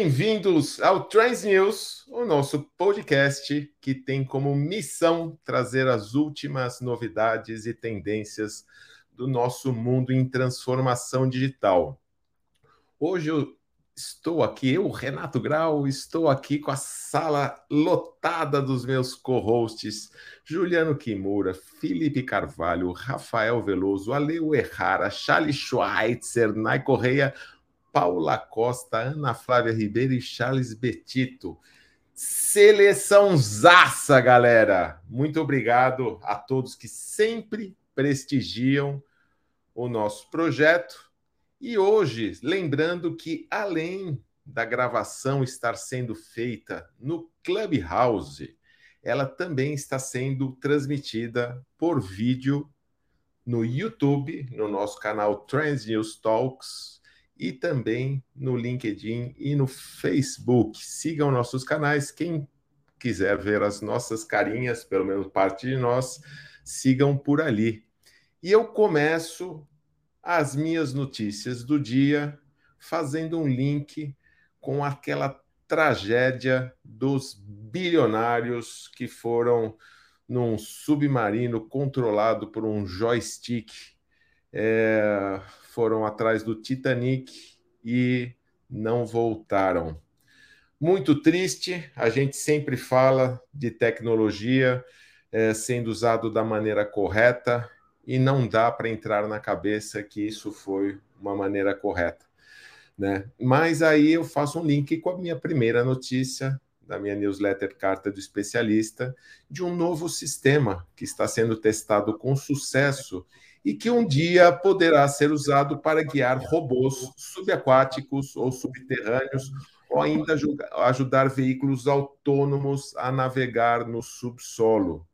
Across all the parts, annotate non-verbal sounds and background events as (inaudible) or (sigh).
Bem-vindos ao Trans News, o nosso podcast que tem como missão trazer as últimas novidades e tendências do nosso mundo em transformação digital. Hoje eu estou aqui, eu, Renato Grau, estou aqui com a sala lotada dos meus co-hosts, Juliano Kimura, Felipe Carvalho, Rafael Veloso, Aleu Errara, Charles Schweitzer, Nai Correia, Paula Costa, Ana Flávia Ribeiro e Charles Betito. Seleção zaça, galera! Muito obrigado a todos que sempre prestigiam o nosso projeto. E hoje, lembrando que além da gravação estar sendo feita no Clubhouse, ela também está sendo transmitida por vídeo no YouTube, no nosso canal Trans News Talks, e também no LinkedIn e no Facebook. Sigam nossos canais. Quem quiser ver as nossas carinhas, pelo menos parte de nós, sigam por ali. E eu começo as minhas notícias do dia fazendo um link com aquela tragédia dos bilionários que foram num submarino controlado por um joystick é, foram atrás do Titanic e não voltaram. Muito triste, a gente sempre fala de tecnologia é, sendo usado da maneira correta e não dá para entrar na cabeça que isso foi uma maneira correta. Né? Mas aí eu faço um link com a minha primeira notícia da minha newsletter Carta do Especialista, de um novo sistema que está sendo testado com sucesso e que um dia poderá ser usado para guiar robôs subaquáticos ou subterrâneos, ou ainda ajudar veículos autônomos a navegar no subsolo.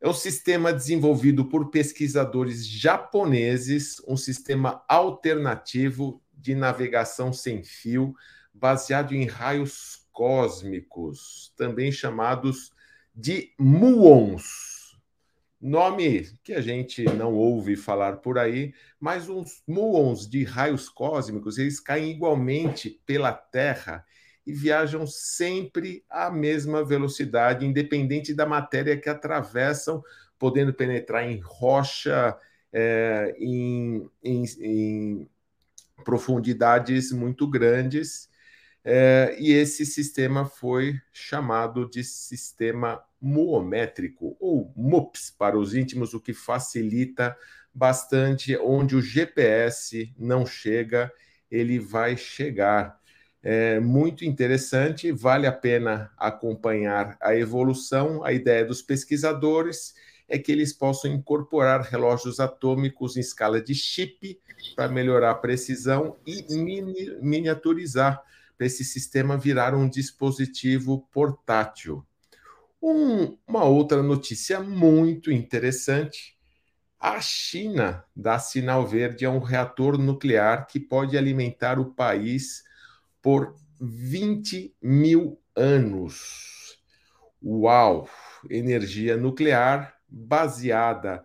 É um sistema desenvolvido por pesquisadores japoneses, um sistema alternativo de navegação sem fio, baseado em raios cósmicos, também chamados de muons Nome que a gente não ouve falar por aí, mas os muons de raios cósmicos, eles caem igualmente pela Terra e viajam sempre à mesma velocidade, independente da matéria que atravessam, podendo penetrar em rocha, é, em, em, em profundidades muito grandes. É, e esse sistema foi chamado de sistema muométrico, ou MUPS para os íntimos, o que facilita bastante onde o GPS não chega, ele vai chegar. É muito interessante, vale a pena acompanhar a evolução. A ideia dos pesquisadores é que eles possam incorporar relógios atômicos em escala de chip para melhorar a precisão e mini miniaturizar para esse sistema virar um dispositivo portátil. Um, uma outra notícia muito interessante: a China dá sinal verde a um reator nuclear que pode alimentar o país por 20 mil anos. Uau! Energia nuclear baseada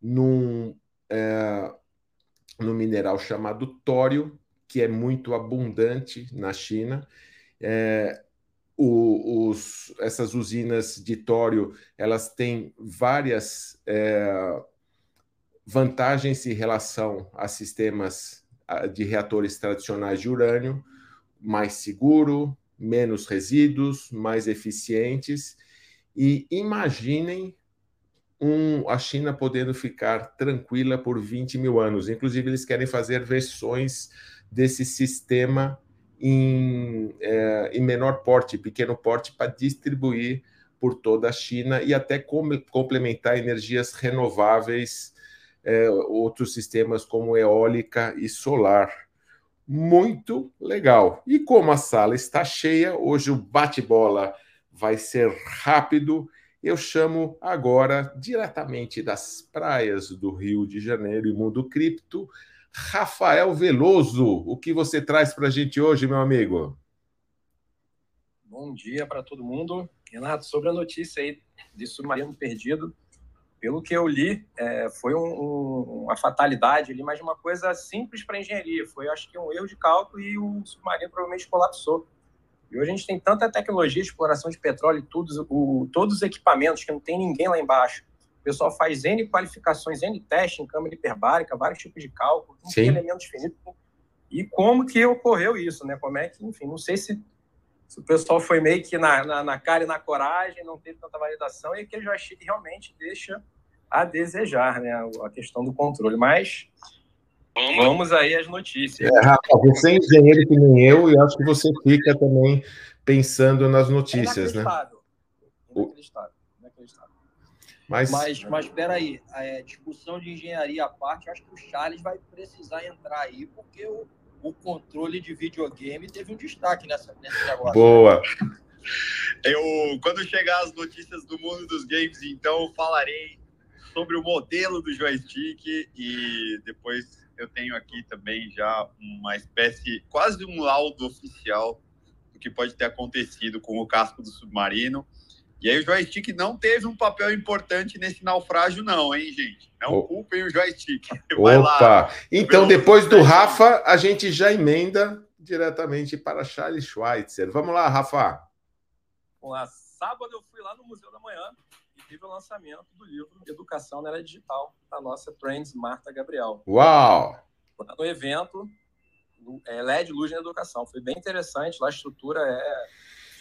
num, é, num mineral chamado tório, que é muito abundante na China. É, o, os, essas usinas de tório elas têm várias é, vantagens em relação a sistemas de reatores tradicionais de urânio, mais seguro, menos resíduos, mais eficientes. E imaginem um, a China podendo ficar tranquila por 20 mil anos. Inclusive, eles querem fazer versões desse sistema em, é, em menor porte, pequeno porte, para distribuir por toda a China e até com, complementar energias renováveis, é, outros sistemas como eólica e solar. Muito legal. E como a sala está cheia, hoje o bate-bola vai ser rápido. Eu chamo agora, diretamente das praias do Rio de Janeiro e Mundo Cripto, Rafael Veloso. O que você traz para a gente hoje, meu amigo? Bom dia para todo mundo. Renato, sobre a notícia aí de submarino perdido, pelo que eu li, é, foi um, um, uma fatalidade ali, mas uma coisa simples para engenharia. Foi, acho que, um erro de cálculo e o submarino provavelmente colapsou. E hoje a gente tem tanta tecnologia exploração de petróleo, tudo, o, todos os equipamentos que não tem ninguém lá embaixo. O pessoal faz N qualificações, N testes em câmara hiperbárica, vários tipos de cálculo, tem elementos finitos. E como que ocorreu isso, né? Como é que, enfim, não sei se, se o pessoal foi meio que na, na, na, cara e na coragem, não teve tanta validação, e aquele joystick realmente deixa a desejar, né? A questão do controle. Mas vamos aí às notícias. É, Rafa, você é engenheiro que nem eu, e acho que você fica também pensando nas notícias, é né? Inacreditável. Inacreditável. Mas, mas, mas peraí, é, discussão de engenharia à parte, acho que o Charles vai precisar entrar aí, porque o, o controle de videogame teve um destaque nessa, nesse negócio. Boa! Eu, quando chegar as notícias do mundo dos games, então, falarei sobre o modelo do joystick e depois eu tenho aqui também já uma espécie, quase um laudo oficial do que pode ter acontecido com o casco do submarino. E aí o joystick não teve um papel importante nesse naufrágio, não, hein, gente? Não oh. culpem o joystick. (laughs) Vai Opa! Lá, então, depois do Rafa, a gente já emenda diretamente para Charles Schweitzer. Vamos lá, Rafa. Vamos lá. Sábado eu fui lá no Museu da Manhã teve o lançamento do livro Educação na Era Digital, da nossa Trends Marta Gabriel. Uau! No evento, é, LED Luz na Educação. Foi bem interessante, lá a estrutura é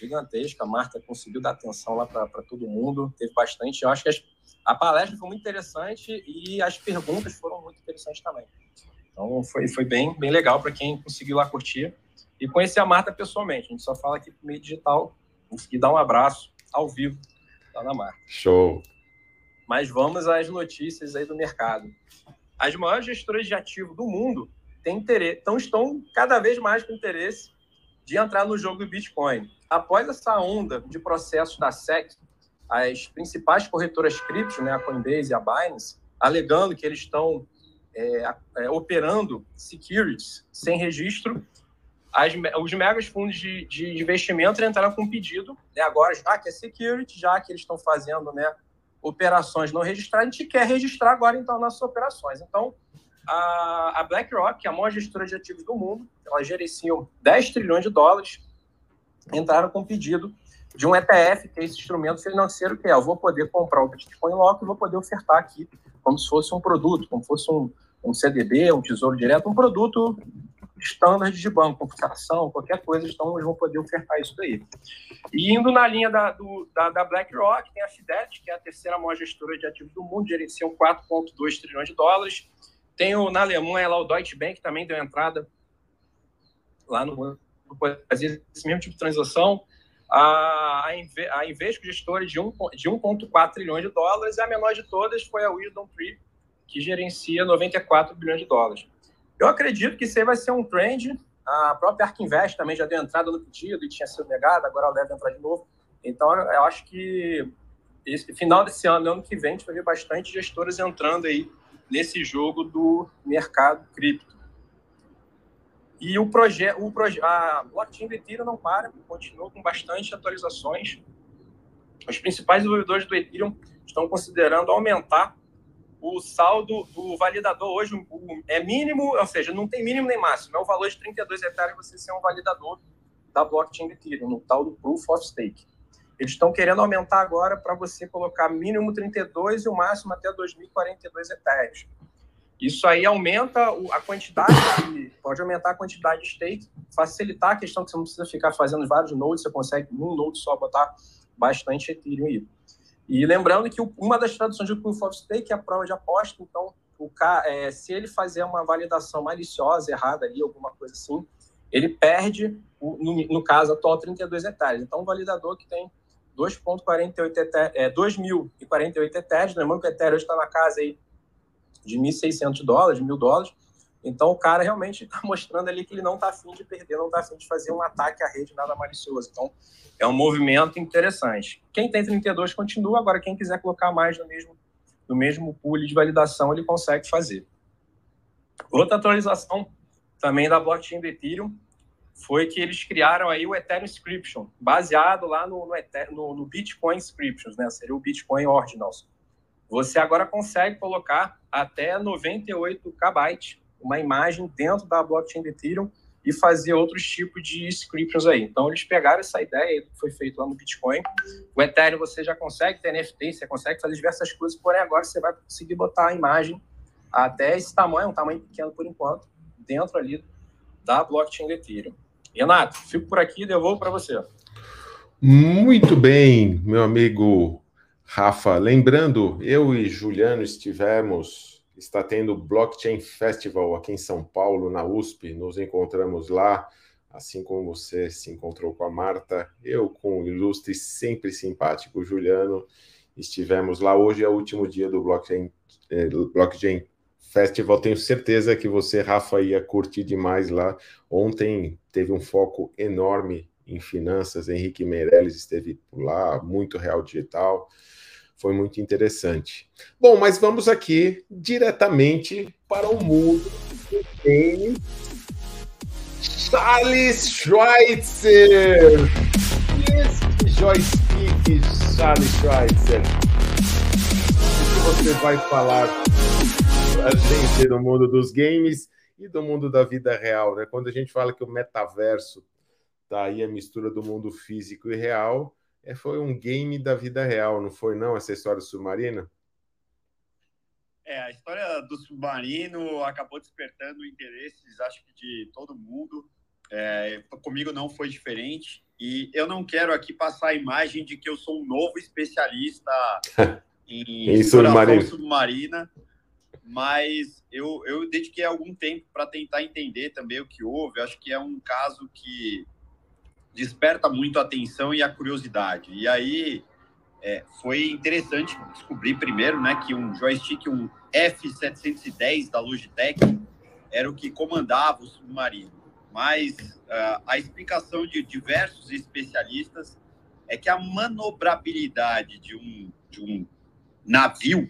gigantesca, a Marta conseguiu dar atenção lá para todo mundo, teve bastante. Eu acho que as, a palestra foi muito interessante e as perguntas foram muito interessantes também. Então foi, foi bem, bem legal para quem conseguiu lá curtir e conhecer a Marta pessoalmente. A gente só fala aqui por meio digital, conseguir dar um abraço ao vivo lá na marca. Show. Mas vamos às notícias aí do mercado. As maiores gestoras de ativo do mundo têm interesse, então estão cada vez mais com interesse de entrar no jogo do Bitcoin. Após essa onda de processos da SEC, as principais corretoras cripto, né, a Coinbase e a Binance, alegando que eles estão é, é, operando securities sem registro, as, os megas fundos de, de investimento entraram com um pedido, né, agora, já que é security, já que eles estão fazendo né, operações não registradas, a gente quer registrar agora, então, nossas operações. Então, a, a BlackRock, é a maior gestora de ativos do mundo, elas gerenciam 10 trilhões de dólares, entraram com um pedido de um ETF, que é esse instrumento financeiro que é, eu vou poder comprar o Bitcoin logo e vou poder ofertar aqui como se fosse um produto, como se fosse um, um CDB, um tesouro direto, um produto standard de banco, computação, qualquer coisa, então eles vão poder ofertar isso daí. E indo na linha da, do, da, da BlackRock, tem a Fidelity, que é a terceira maior gestora de ativos do mundo, gerenciam 4,2 trilhões de dólares. Tem o, na Alemanha lá o Deutsche Bank, também deu entrada lá no fazer esse mesmo tipo de transação. A, a Invesco, gestora de 1,4 de trilhões de dólares, a menor de todas foi a Wisdom Tree, que gerencia 94 bilhões de dólares. Eu acredito que isso aí vai ser um trend. A própria Ark Invest também já deu entrada no pedido e tinha sido negada, agora ela deve entrar de novo. Então, eu acho que esse final desse ano, ano que vem, a gente vai ver bastante gestoras entrando aí nesse jogo do mercado cripto. E o projeto, o proje a blockchain do Ethereum não para, continua com bastante atualizações. Os principais desenvolvedores do Ethereum estão considerando aumentar o saldo do validador hoje é mínimo, ou seja, não tem mínimo nem máximo, é o valor de 32 hectares você ser um validador da blockchain de Ethereum, no tal do Proof of Stake. Eles estão querendo aumentar agora para você colocar mínimo 32 e o máximo até 2042 hectares. Isso aí aumenta a quantidade, de, pode aumentar a quantidade de stake, facilitar a questão que você não precisa ficar fazendo vários nodes, você consegue num node só botar bastante Ethereum aí. E lembrando que uma das traduções do Proof of Stake é a prova de aposta, então o é, se ele fazer uma validação maliciosa, errada ali, alguma coisa assim, ele perde, no, no, caso atual, 32 hectares. Então, um validador que tem 2.48 é, 2.048 etéreos, lembrando que o etéreo está na casa aí de 1.600 dólares, 1.000 dólares, então o cara realmente está (laughs) mostrando ali que ele não está afim de perder, não está afim de fazer um ataque à rede nada malicioso. Então é um movimento interessante. Quem tem 32 continua, agora quem quiser colocar mais no mesmo, no mesmo pool de validação, ele consegue fazer. Outra atualização também da blockchain do Ethereum foi que eles criaram aí o Ethereum Inscription, baseado lá no, no, no, no Bitcoin Inscriptions, né? Seria o Bitcoin Ordinals você agora consegue colocar até 98 KB uma imagem dentro da blockchain Ethereum e fazer outros tipos de scripts aí. Então, eles pegaram essa ideia que foi feito lá no Bitcoin. O Ethereum você já consegue ter NFT, você consegue fazer diversas coisas, porém agora você vai conseguir botar a imagem até esse tamanho, um tamanho pequeno por enquanto, dentro ali da blockchain Ethereum. Renato, fico por aqui e devolvo para você. Muito bem, meu amigo Rafa. Lembrando, eu e Juliano estivemos está tendo Blockchain Festival aqui em São Paulo, na USP. Nos encontramos lá, assim como você se encontrou com a Marta, eu com o ilustre, sempre simpático Juliano. Estivemos lá. Hoje é o último dia do Blockchain, eh, Blockchain Festival. Tenho certeza que você, Rafa, ia curtir demais lá. Ontem teve um foco enorme em finanças. Henrique Meirelles esteve lá, muito real digital foi muito interessante. Bom, mas vamos aqui diretamente para o mundo do game. Charles Schweitzer! Esse joystick, Charles Schweitzer. O que você vai falar a gente do mundo dos games e do mundo da vida real, né? Quando a gente fala que o metaverso tá aí a mistura do mundo físico e real, é, foi um game da vida real, não foi não essa história do submarino? É, a história do submarino acabou despertando interesses, acho que de todo mundo. É, comigo não foi diferente. E eu não quero aqui passar a imagem de que eu sou um novo especialista (laughs) em, em exploração submarina, mas eu, eu dediquei algum tempo para tentar entender também o que houve. Acho que é um caso que desperta muito a atenção e a curiosidade. E aí é, foi interessante descobrir primeiro, né, que um joystick, um F710 da Logitech, era o que comandava o submarino. Mas uh, a explicação de diversos especialistas é que a manobrabilidade de um, de um navio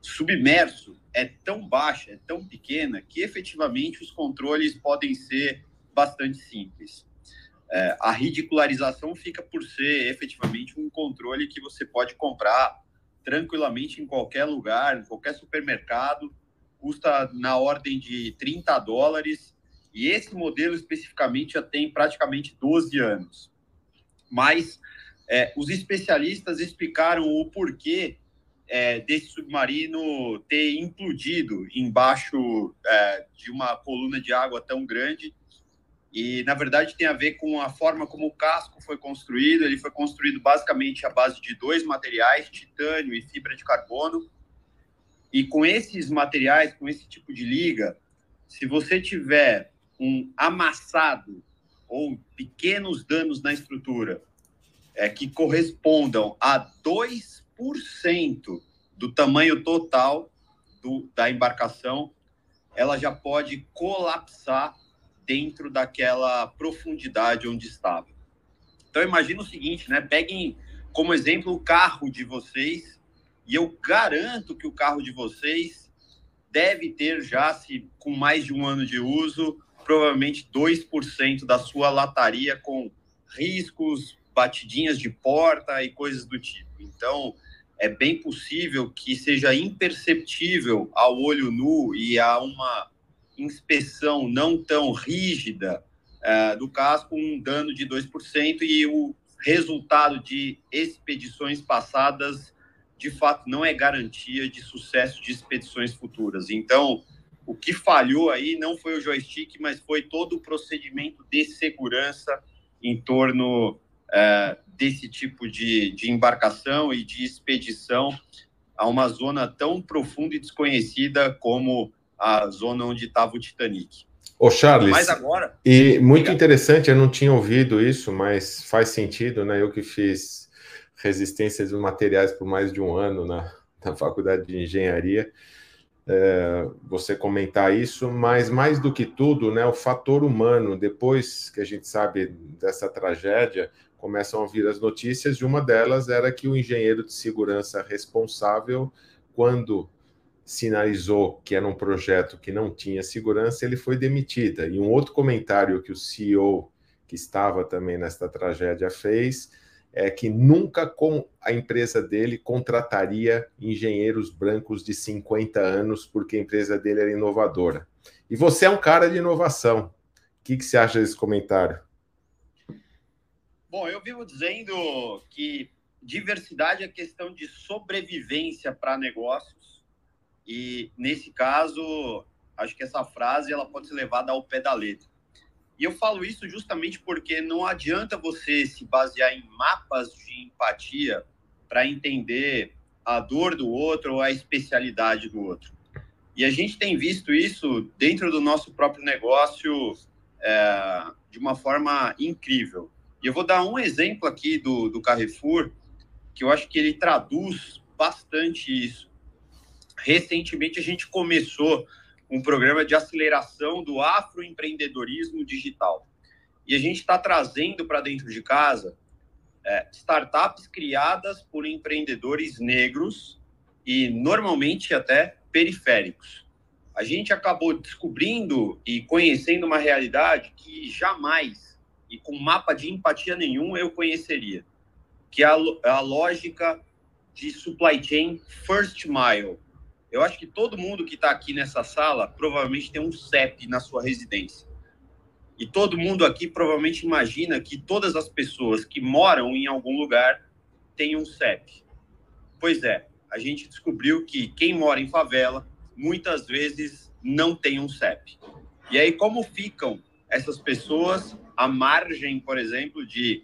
submerso é tão baixa, é tão pequena, que efetivamente os controles podem ser bastante simples é, a ridicularização fica por ser efetivamente um controle que você pode comprar tranquilamente em qualquer lugar, em qualquer supermercado, custa na ordem de 30 dólares, e esse modelo especificamente já tem praticamente 12 anos. Mas é, os especialistas explicaram o porquê é, desse submarino ter implodido embaixo é, de uma coluna de água tão grande e, na verdade, tem a ver com a forma como o casco foi construído. Ele foi construído basicamente à base de dois materiais, titânio e fibra de carbono. E com esses materiais, com esse tipo de liga, se você tiver um amassado ou pequenos danos na estrutura é, que correspondam a 2% do tamanho total do, da embarcação, ela já pode colapsar dentro daquela profundidade onde estava. Então imagina o seguinte, né? Peguem como exemplo o carro de vocês e eu garanto que o carro de vocês deve ter já, se com mais de um ano de uso, provavelmente 2% da sua lataria com riscos, batidinhas de porta e coisas do tipo. Então, é bem possível que seja imperceptível ao olho nu e a uma inspeção não tão rígida uh, do casco, um dano de 2%, e o resultado de expedições passadas, de fato, não é garantia de sucesso de expedições futuras. Então, o que falhou aí não foi o joystick, mas foi todo o procedimento de segurança em torno uh, desse tipo de, de embarcação e de expedição a uma zona tão profunda e desconhecida como a zona onde estava o Titanic. Ô, Charles. Mas agora. E muito interessante, eu não tinha ouvido isso, mas faz sentido, né? Eu que fiz resistência de materiais por mais de um ano na, (laughs) na faculdade de engenharia. É, você comentar isso, mas mais do que tudo, né, o fator humano. Depois que a gente sabe dessa tragédia, começam a vir as notícias. E uma delas era que o engenheiro de segurança responsável, quando sinalizou que era um projeto que não tinha segurança, ele foi demitida. E um outro comentário que o CEO, que estava também nesta tragédia, fez é que nunca com a empresa dele contrataria engenheiros brancos de 50 anos, porque a empresa dele era inovadora. E você é um cara de inovação. O que, que você acha desse comentário? Bom, eu vivo dizendo que diversidade é questão de sobrevivência para negócios. E nesse caso, acho que essa frase ela pode ser levada ao pé da letra. E eu falo isso justamente porque não adianta você se basear em mapas de empatia para entender a dor do outro ou a especialidade do outro. E a gente tem visto isso dentro do nosso próprio negócio é, de uma forma incrível. E eu vou dar um exemplo aqui do, do Carrefour, que eu acho que ele traduz bastante isso. Recentemente a gente começou um programa de aceleração do afroempreendedorismo digital. E a gente está trazendo para dentro de casa é, startups criadas por empreendedores negros e normalmente até periféricos. A gente acabou descobrindo e conhecendo uma realidade que jamais e com mapa de empatia nenhum eu conheceria, que é a, a lógica de supply chain first mile, eu acho que todo mundo que está aqui nessa sala provavelmente tem um CEP na sua residência. E todo mundo aqui provavelmente imagina que todas as pessoas que moram em algum lugar têm um CEP. Pois é, a gente descobriu que quem mora em favela muitas vezes não tem um CEP. E aí, como ficam essas pessoas à margem, por exemplo, de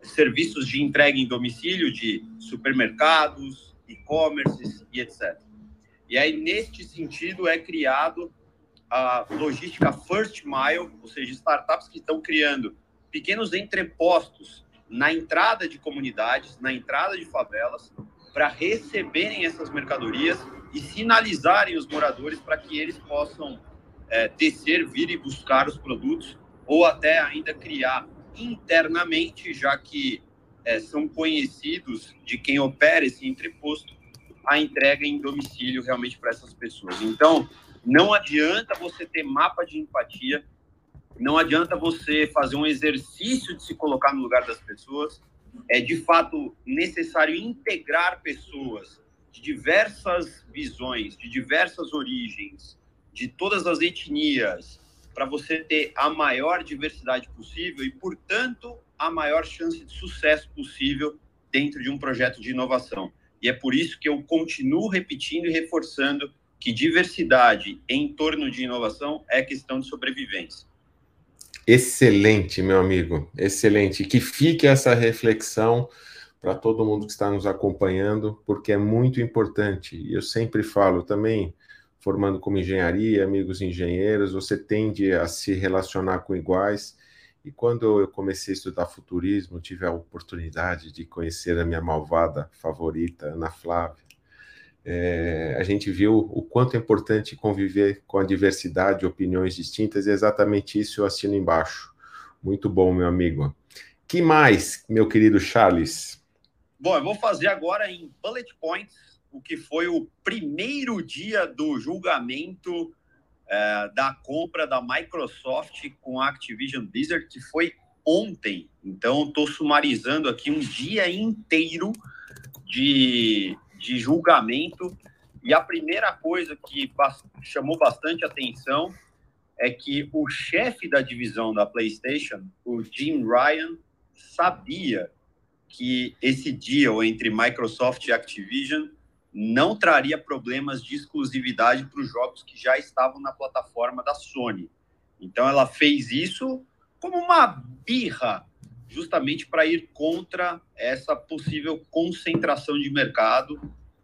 serviços de entrega em domicílio, de supermercados, e-commerces e etc. E aí, neste sentido, é criado a logística First Mile, ou seja, startups que estão criando pequenos entrepostos na entrada de comunidades, na entrada de favelas, para receberem essas mercadorias e sinalizarem os moradores para que eles possam é, descer, vir e buscar os produtos, ou até ainda criar internamente, já que é, são conhecidos de quem opera esse entreposto, a entrega em domicílio realmente para essas pessoas. Então, não adianta você ter mapa de empatia, não adianta você fazer um exercício de se colocar no lugar das pessoas. É de fato necessário integrar pessoas de diversas visões, de diversas origens, de todas as etnias, para você ter a maior diversidade possível e, portanto, a maior chance de sucesso possível dentro de um projeto de inovação. E é por isso que eu continuo repetindo e reforçando que diversidade em torno de inovação é questão de sobrevivência. Excelente, meu amigo, excelente. Que fique essa reflexão para todo mundo que está nos acompanhando, porque é muito importante. E eu sempre falo também, formando como engenharia, amigos engenheiros, você tende a se relacionar com iguais e quando eu comecei a estudar futurismo, tive a oportunidade de conhecer a minha malvada favorita, Ana Flávia. É, a gente viu o quanto é importante conviver com a diversidade, opiniões distintas, e é exatamente isso eu assino embaixo. Muito bom, meu amigo. Que mais, meu querido Charles? Bom, eu vou fazer agora em bullet points o que foi o primeiro dia do julgamento é, da compra da Microsoft com a Activision Blizzard, que foi ontem. Então, estou sumarizando aqui um dia inteiro de, de julgamento. E a primeira coisa que chamou bastante atenção é que o chefe da divisão da PlayStation, o Jim Ryan, sabia que esse deal entre Microsoft e Activision não traria problemas de exclusividade para os jogos que já estavam na plataforma da Sony. Então ela fez isso como uma birra, justamente para ir contra essa possível concentração de mercado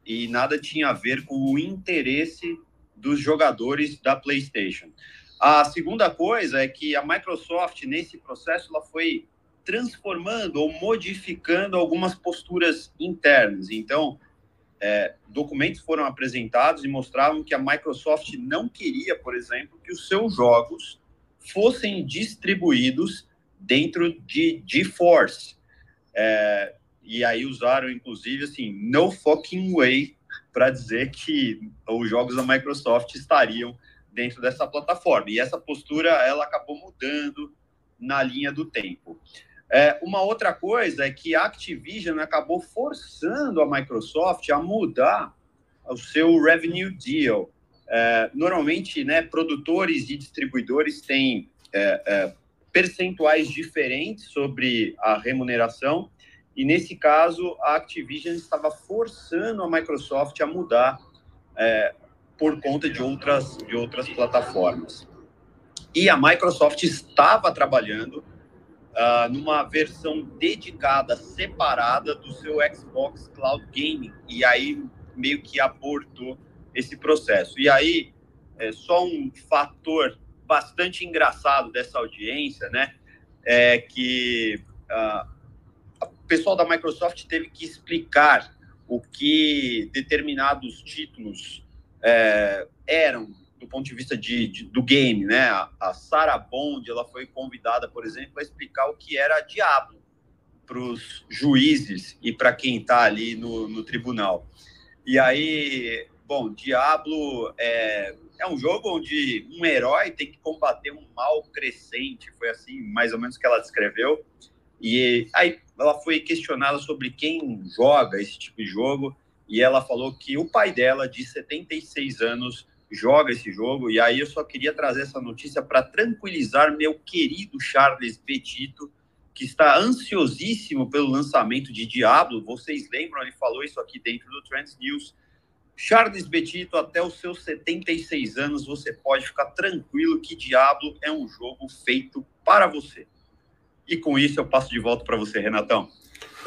e nada tinha a ver com o interesse dos jogadores da PlayStation. A segunda coisa é que a Microsoft nesse processo ela foi transformando ou modificando algumas posturas internas. Então, é, documentos foram apresentados e mostravam que a Microsoft não queria, por exemplo, que os seus jogos fossem distribuídos dentro de GeForce. É, e aí usaram, inclusive, assim, no fucking way para dizer que os jogos da Microsoft estariam dentro dessa plataforma. E essa postura, ela acabou mudando na linha do tempo. É, uma outra coisa é que a Activision acabou forçando a Microsoft a mudar o seu revenue deal. É, normalmente, né, produtores e distribuidores têm é, é, percentuais diferentes sobre a remuneração, e nesse caso, a Activision estava forçando a Microsoft a mudar é, por conta de outras, de outras plataformas. E a Microsoft estava trabalhando uh, numa versão dedicada, separada do seu Xbox Cloud Gaming, e aí meio que abortou esse processo. E aí, é só um fator bastante engraçado dessa audiência, né? É que uh, o pessoal da Microsoft teve que explicar o que determinados títulos é, eram do ponto de vista de, de do game, né? A, Sarah Bond, ela foi convidada, por exemplo, a explicar o que era Diablo para os juízes e para quem está ali no, no tribunal. E aí, bom, Diablo é, é um jogo onde um herói tem que combater um mal crescente, foi assim mais ou menos que ela descreveu. E aí ela foi questionada sobre quem joga esse tipo de jogo e ela falou que o pai dela, de 76 anos, joga esse jogo. E aí eu só queria trazer essa notícia para tranquilizar meu querido Charles Petito, que está ansiosíssimo pelo lançamento de Diablo. Vocês lembram? Ele falou isso aqui dentro do Trends News. Charles Betito, até os seus 76 anos, você pode ficar tranquilo que Diablo é um jogo feito para você. E com isso eu passo de volta para você, Renatão.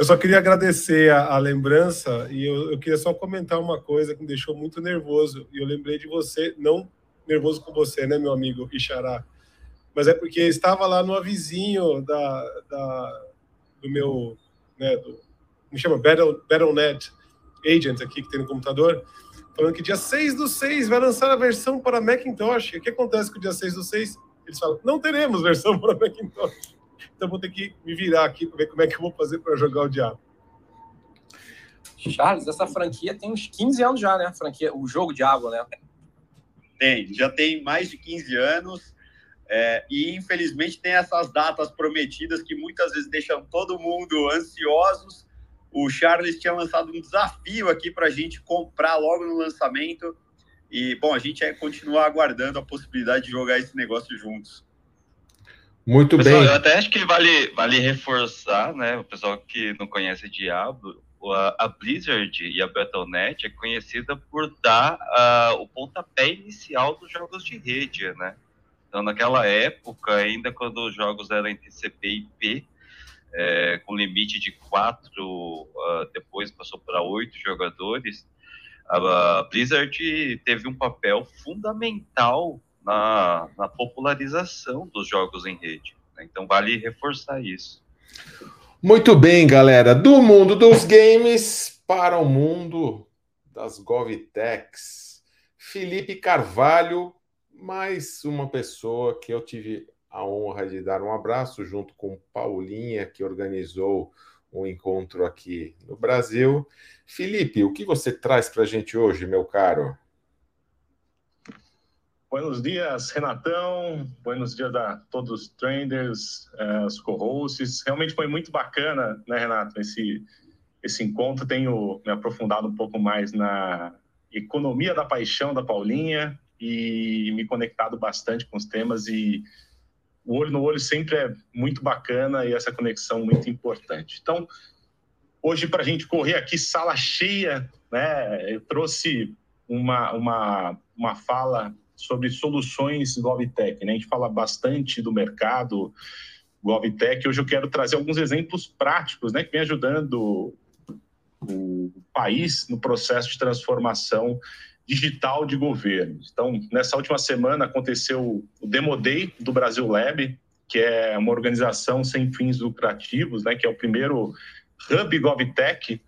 Eu só queria agradecer a, a lembrança e eu, eu, queria só comentar uma coisa que me deixou muito nervoso. E eu lembrei de você, não nervoso com você, né, meu amigo Ixará, mas é porque estava lá no avizinho da, da, do meu, né, do, me chama Battle, Battle.net Agent aqui que tem no computador, falando que dia 6 do 6 vai lançar a versão para Macintosh. O que acontece com o dia 6 do 6? Eles falam, não teremos versão para Macintosh. Então vou ter que me virar aqui para ver como é que eu vou fazer para jogar o Diabo. Charles, essa franquia tem uns 15 anos já, né? A franquia, o jogo Diabo, né? Tem, já tem mais de 15 anos. É, e infelizmente tem essas datas prometidas que muitas vezes deixam todo mundo ansiosos. O Charles tinha lançado um desafio aqui para a gente comprar logo no lançamento. E, bom, a gente vai continuar aguardando a possibilidade de jogar esse negócio juntos. Muito pessoal, bem. Eu até acho que vale, vale reforçar, né? O pessoal que não conhece Diablo, a, Blizzard e a Battle.net é conhecida por dar uh, o pontapé inicial dos jogos de rede, né? Então, naquela época, ainda quando os jogos eram entre CP e IP, é, com limite de quatro, uh, depois passou para oito jogadores, a Blizzard teve um papel fundamental na, na popularização dos jogos em rede. Né? Então vale reforçar isso. Muito bem, galera. Do mundo dos games para o mundo das GovTechs. Felipe Carvalho, mais uma pessoa que eu tive a honra de dar um abraço junto com Paulinha, que organizou um encontro aqui no Brasil. Felipe, o que você traz para a gente hoje, meu caro? Buenos dias, Renatão. Buenos dias a todos os traders, uh, os co-hosts. Realmente foi muito bacana, né, Renato, esse, esse encontro. Tenho me aprofundado um pouco mais na economia da paixão da Paulinha e me conectado bastante com os temas e o olho no olho sempre é muito bacana e essa conexão muito importante. Então, hoje para a gente correr aqui sala cheia, né? Eu trouxe uma, uma, uma fala sobre soluções GovTech. Né? A gente fala bastante do mercado GovTech. Hoje eu quero trazer alguns exemplos práticos né, que vem ajudando o país no processo de transformação digital de governo. Então, nessa última semana aconteceu o Demo Day do Brasil Lab, que é uma organização sem fins lucrativos, né, que é o primeiro hub GovTech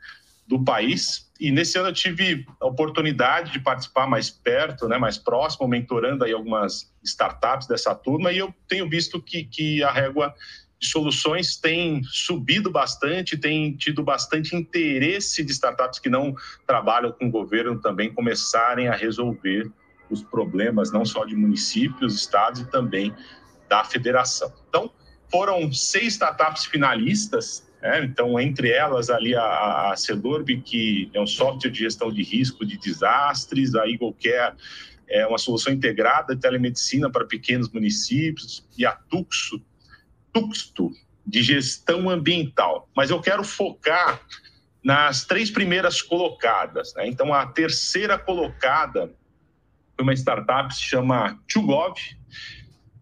do país. E nesse ano eu tive a oportunidade de participar mais perto, né, mais próximo, mentorando aí algumas startups dessa turma, e eu tenho visto que, que a régua de soluções tem subido bastante, tem tido bastante interesse de startups que não trabalham com o governo também começarem a resolver os problemas, não só de municípios, estados e também da federação. Então, foram seis startups finalistas, né? então, entre elas, ali a, a Cedorb, que é um software de gestão de risco de desastres, a Eagle Care é uma solução integrada de telemedicina para pequenos municípios, e a Tuxo, Tuxto, de gestão ambiental. Mas eu quero focar nas três primeiras colocadas. Né? Então, a terceira colocada foi uma startup que se chama Tugov,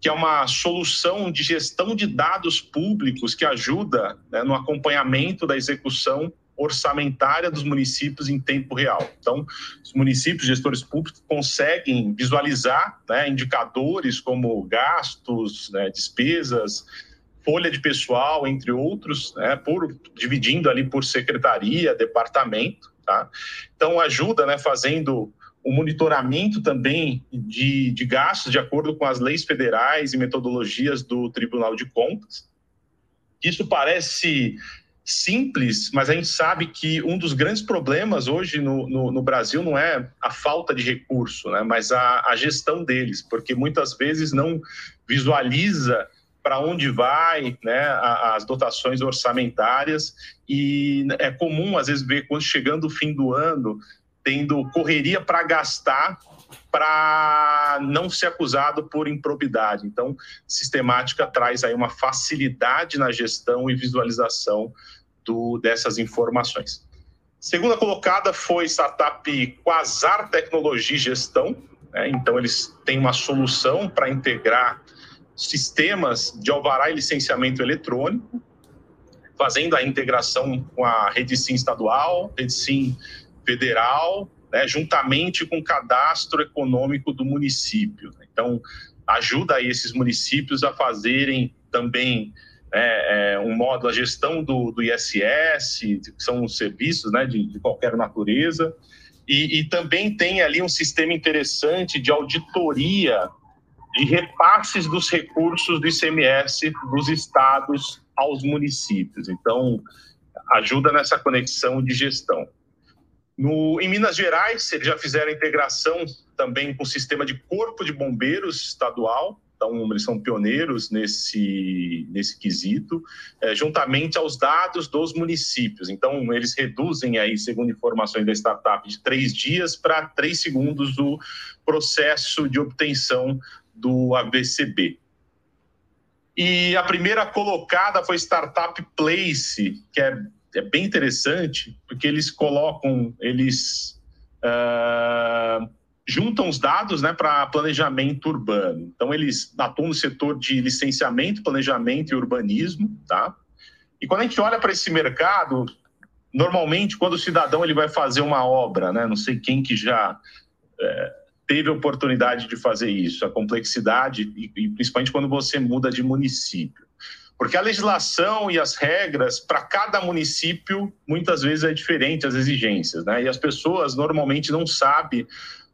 que é uma solução de gestão de dados públicos que ajuda né, no acompanhamento da execução orçamentária dos municípios em tempo real. Então, os municípios, gestores públicos, conseguem visualizar né, indicadores como gastos, né, despesas, folha de pessoal, entre outros, né, por, dividindo ali por secretaria, departamento. Tá? Então, ajuda né, fazendo o monitoramento também de, de gastos de acordo com as leis federais e metodologias do Tribunal de Contas. Isso parece simples, mas a gente sabe que um dos grandes problemas hoje no, no, no Brasil não é a falta de recurso, né, mas a, a gestão deles, porque muitas vezes não visualiza para onde vai né, as dotações orçamentárias e é comum às vezes ver quando chegando o fim do ano tendo correria para gastar para não ser acusado por improbidade. Então, sistemática traz aí uma facilidade na gestão e visualização do, dessas informações. Segunda colocada foi startup Quasar Tecnologia e Gestão. Né? Então, eles têm uma solução para integrar sistemas de alvará e licenciamento eletrônico, fazendo a integração com a rede SIM estadual, rede SIM federal, né, juntamente com o cadastro econômico do município. Então, ajuda aí esses municípios a fazerem também é, é, um modo, a gestão do, do ISS, que são serviços né, de, de qualquer natureza, e, e, também tem ali um sistema interessante de auditoria de repasses dos recursos do ICMS dos estados aos municípios. Então, ajuda nessa conexão de gestão. No, em Minas Gerais, eles já fizeram integração também com o sistema de corpo de bombeiros estadual, então eles são pioneiros nesse, nesse quesito, é, juntamente aos dados dos municípios. Então, eles reduzem aí, segundo informações da startup, de três dias para três segundos o processo de obtenção do ABCB. E a primeira colocada foi Startup Place, que é é bem interessante, porque eles colocam, eles uh, juntam os dados né, para planejamento urbano. Então, eles atuam no setor de licenciamento, planejamento e urbanismo, tá? E quando a gente olha para esse mercado, normalmente, quando o cidadão ele vai fazer uma obra, né, não sei quem que já é, teve a oportunidade de fazer isso, a complexidade, e, e principalmente quando você muda de município. Porque a legislação e as regras para cada município muitas vezes é diferente as exigências, né? E as pessoas normalmente não sabem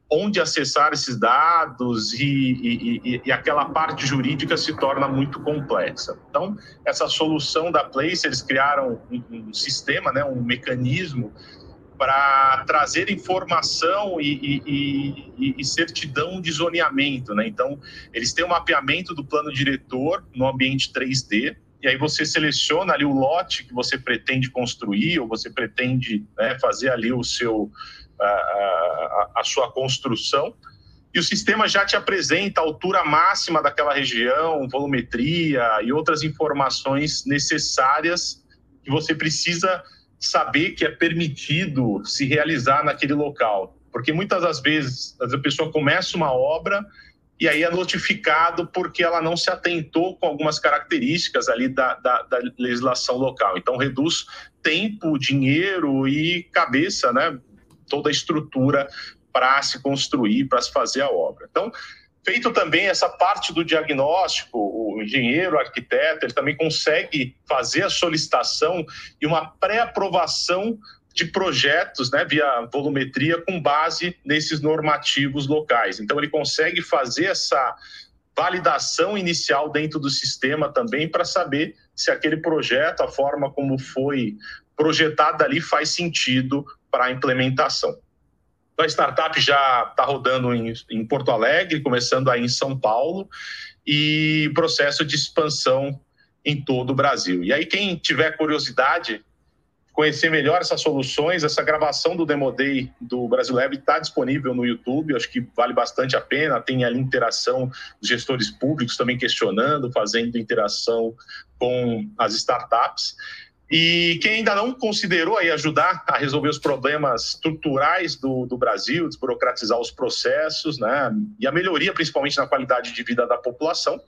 onde acessar esses dados e, e, e, aquela parte jurídica se torna muito complexa. Então, essa solução da Place, eles criaram um, um sistema, né, um mecanismo para trazer informação e, e, e, e, certidão de zoneamento. Né? Então, eles têm um mapeamento do plano diretor no ambiente 3D, e aí você seleciona ali o lote que você pretende construir, ou você pretende né, fazer ali o seu, a, a, a sua construção, e o sistema já te apresenta a altura máxima daquela região, volumetria e outras informações necessárias que você precisa saber que é permitido se realizar naquele local. Porque muitas das vezes a pessoa começa uma obra e aí é notificado porque ela não se atentou com algumas características ali da, da, da legislação local. Então reduz tempo, dinheiro e cabeça, né? Toda a estrutura para se construir, para se fazer a obra. Então, feito também essa parte do diagnóstico, o engenheiro, o arquiteto, ele também consegue fazer a solicitação e uma pré-aprovação de projetos né, via volumetria com base nesses normativos locais. Então, ele consegue fazer essa validação inicial dentro do sistema também para saber se aquele projeto, a forma como foi projetado ali, faz sentido para a implementação. Então, a startup já está rodando em, em, Porto Alegre, começando aí em São Paulo, e processo de expansão em todo o Brasil. E aí, quem tiver curiosidade, conhecer melhor essas soluções, essa gravação do Demo Day do Brasil Lab está disponível no YouTube, acho que vale bastante a pena, tem ali interação dos gestores públicos também questionando, fazendo interação com as startups. E quem ainda não considerou aí ajudar a resolver os problemas estruturais do, do Brasil, desburocratizar os processos, né, e a melhoria principalmente na qualidade de vida da população,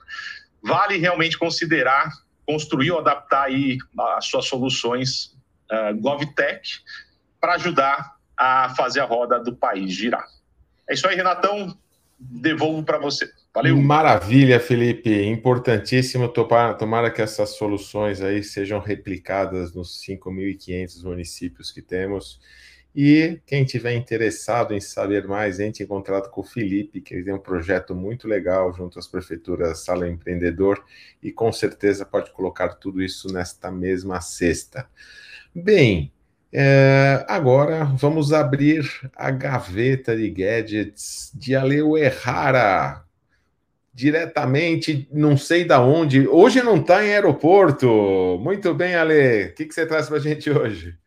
vale realmente considerar construir ou adaptar aí as suas soluções uh, GovTech para ajudar a fazer a roda do país girar. É isso aí, Renatão. Devolvo para você. Valeu. Maravilha, Felipe. Importantíssimo. Tomara, tomara que essas soluções aí sejam replicadas nos 5.500 municípios que temos. E quem tiver interessado em saber mais, entre em contato com o Felipe, que ele tem um projeto muito legal junto às prefeituras Sala Empreendedor, e com certeza pode colocar tudo isso nesta mesma cesta. Bem, é, agora vamos abrir a gaveta de gadgets de Aleu Errara, diretamente, não sei da onde. Hoje não está em aeroporto. Muito bem, Ale. O que, que você traz para a gente hoje?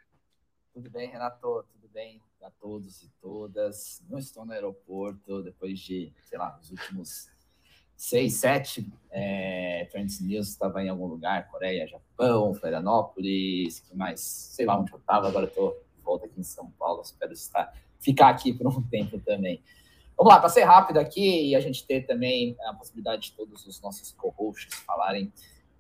Tudo bem, Renato bem a todos e todas. Não estou no aeroporto depois de, sei lá, os últimos seis, sete é, Trends News. Estava em algum lugar, Coreia, Japão, Florianópolis, que mais? Sei lá onde eu estava. Agora estou de volta aqui em São Paulo. Espero estar, ficar aqui por um (laughs) tempo também. Vamos lá, para ser rápido aqui e a gente ter também a possibilidade de todos os nossos co-hosts falarem.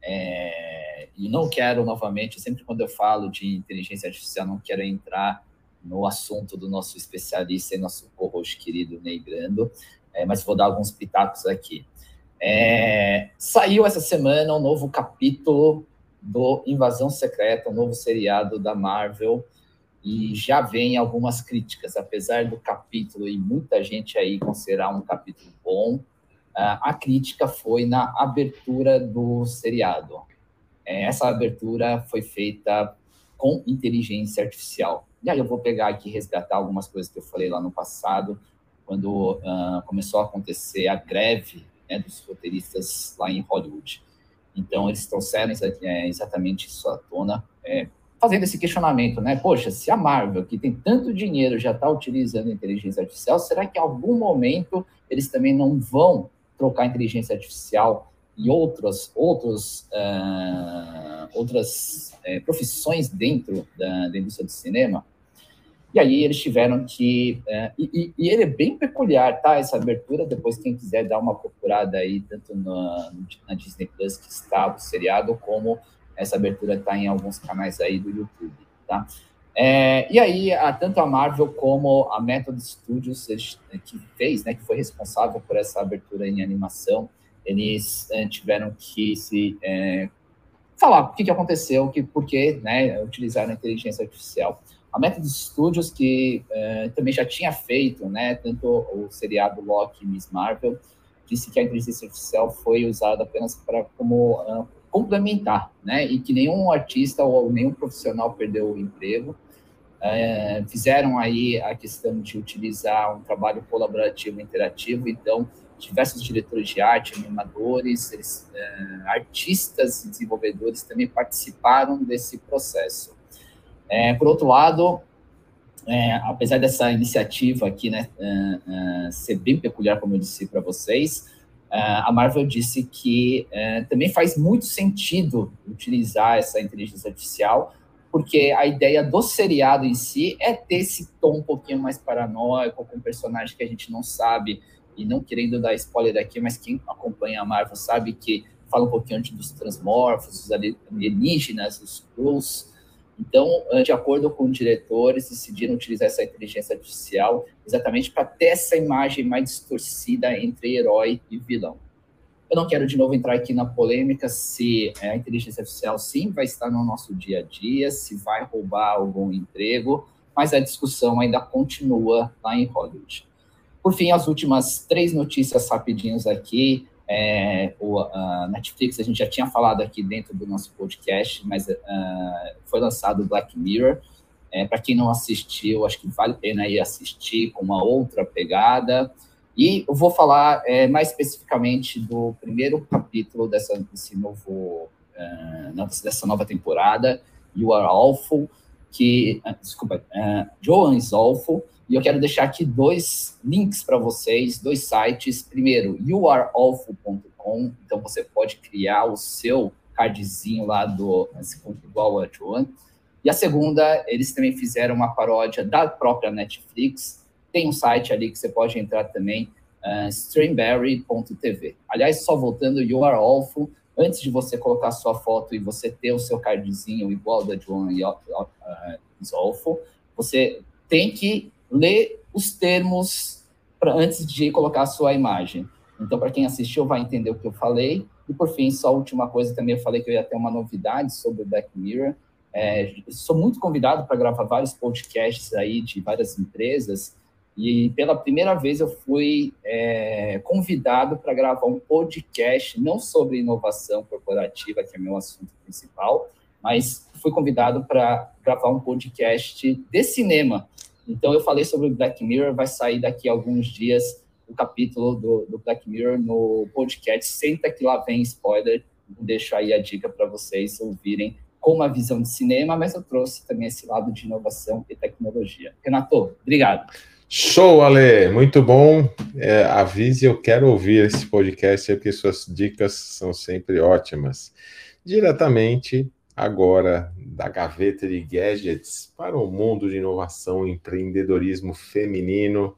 É, e não quero novamente, sempre quando eu falo de inteligência artificial, não quero entrar no assunto do nosso especialista e nosso co-host querido Ney Grando, é, mas vou dar alguns pitacos aqui. É, saiu essa semana um novo capítulo do Invasão Secreta, um novo seriado da Marvel, e já vem algumas críticas, apesar do capítulo e muita gente aí considerar um capítulo bom, a crítica foi na abertura do seriado. É, essa abertura foi feita com inteligência artificial. E aí eu vou pegar aqui e resgatar algumas coisas que eu falei lá no passado, quando uh, começou a acontecer a greve né, dos roteiristas lá em Hollywood. Então, eles trouxeram é, exatamente isso à tona, é, fazendo esse questionamento, né? Poxa, se a Marvel, que tem tanto dinheiro, já está utilizando inteligência artificial, será que em algum momento eles também não vão trocar inteligência artificial e outras, outros, uh, outras profissões dentro da, da indústria do cinema? E aí eles tiveram que. É, e, e, ele é bem peculiar, tá? Essa abertura, depois quem quiser dar uma procurada aí, tanto na, na Disney Plus, que está o seriado, como essa abertura está em alguns canais aí do YouTube, tá? É, e aí, a, tanto a Marvel como a Method Studios, que fez, né, que foi responsável por essa abertura em animação, eles é, tiveram que se é, falar o que, que aconteceu, que, por que né, utilizaram a inteligência artificial. A Method Studios, que é, também já tinha feito, né, tanto o seriado Loki e Miss Marvel, disse que a inteligência artificial foi usada apenas para como uh, complementar, né, e que nenhum artista ou nenhum profissional perdeu o emprego. É, fizeram aí a questão de utilizar um trabalho colaborativo interativo, então diversos diretores de arte, animadores, eles, é, artistas e desenvolvedores também participaram desse processo. É, por outro lado, é, apesar dessa iniciativa aqui, né, é, é ser bem peculiar, como eu disse para vocês, é, a Marvel disse que também faz muito sentido utilizar essa inteligência artificial, porque a ideia do seriado em si é ter esse tom um pouquinho mais paranoico, com um personagem que a gente não sabe, e não querendo dar spoiler aqui, mas quem acompanha a Marvel sabe que fala um pouquinho antes dos transmorfos, os alienígenas, os Skrulls, então, de acordo com os diretores, decidiram utilizar essa inteligência artificial exatamente para ter essa imagem mais distorcida entre herói e vilão. Eu não quero de novo entrar aqui na polêmica se a inteligência artificial sim vai estar no nosso dia a dia, se vai roubar algum emprego, mas a discussão ainda continua lá em Hollywood. Por fim, as últimas três notícias rapidinhos aqui. É, o, a Netflix, a gente já tinha falado aqui dentro do nosso podcast, mas uh, foi lançado Black Mirror. É, Para quem não assistiu, acho que vale a pena ir assistir com uma outra pegada. E eu vou falar é, mais especificamente do primeiro capítulo dessa, desse novo uh, dessa nova temporada, You Are Awful, que, uh, desculpa, uh, Joan is Awful, e eu quero deixar aqui dois links para vocês, dois sites. Primeiro, youareawful.com, então você pode criar o seu cardzinho lá do igual a Joan. E a segunda, eles também fizeram uma paródia da própria Netflix. Tem um site ali que você pode entrar também, uh, streamberry.tv. Aliás, só voltando, You Are Awful, antes de você colocar sua foto e você ter o seu cardzinho igual da Joan uh, is Awful, você tem que ler os termos pra, antes de colocar a sua imagem. Então, para quem assistiu, vai entender o que eu falei. E, por fim, só a última coisa, também eu falei que eu ia ter uma novidade sobre o Black Mirror. É, sou muito convidado para gravar vários podcasts aí de várias empresas e pela primeira vez eu fui é, convidado para gravar um podcast não sobre inovação corporativa, que é meu assunto principal, mas fui convidado para gravar um podcast de cinema. Então eu falei sobre o Black Mirror, vai sair daqui a alguns dias o capítulo do, do Black Mirror no podcast. Senta que lá vem spoiler. Deixo aí a dica para vocês ouvirem com uma visão de cinema, mas eu trouxe também esse lado de inovação e tecnologia. Renato, obrigado. Show, Ale! Muito bom. É, avise, eu quero ouvir esse podcast, porque suas dicas são sempre ótimas. Diretamente agora da gaveta de gadgets para o mundo de inovação e empreendedorismo feminino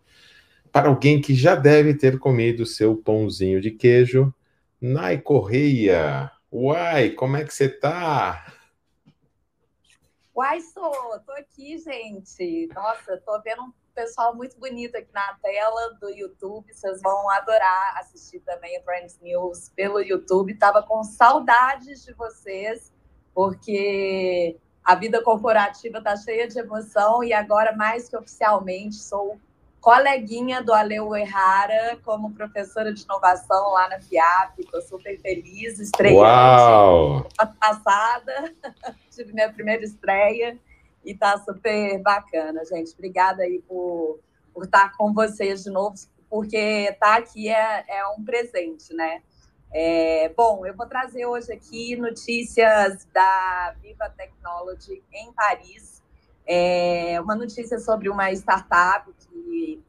para alguém que já deve ter comido seu pãozinho de queijo, Nai Correia. Uai, como é que você tá? Uai, sou, tô aqui, gente. Nossa, tô vendo um pessoal muito bonito aqui na tela do YouTube. Vocês vão adorar assistir também o Trends News pelo YouTube. Tava com saudades de vocês, porque a vida corporativa tá cheia de emoção e agora, mais que oficialmente, sou coleguinha do Aleu Errara como professora de inovação lá na FIAP. Estou super feliz, estreante. Uau! passada, (laughs) tive minha primeira estreia e está super bacana, gente. Obrigada aí por, por estar com vocês de novo, porque estar tá aqui é, é um presente, né? É, bom, eu vou trazer hoje aqui notícias da Viva Technology em Paris, é uma notícia sobre uma startup que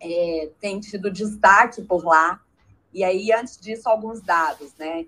é, tem tido destaque por lá. E aí, antes disso, alguns dados, né?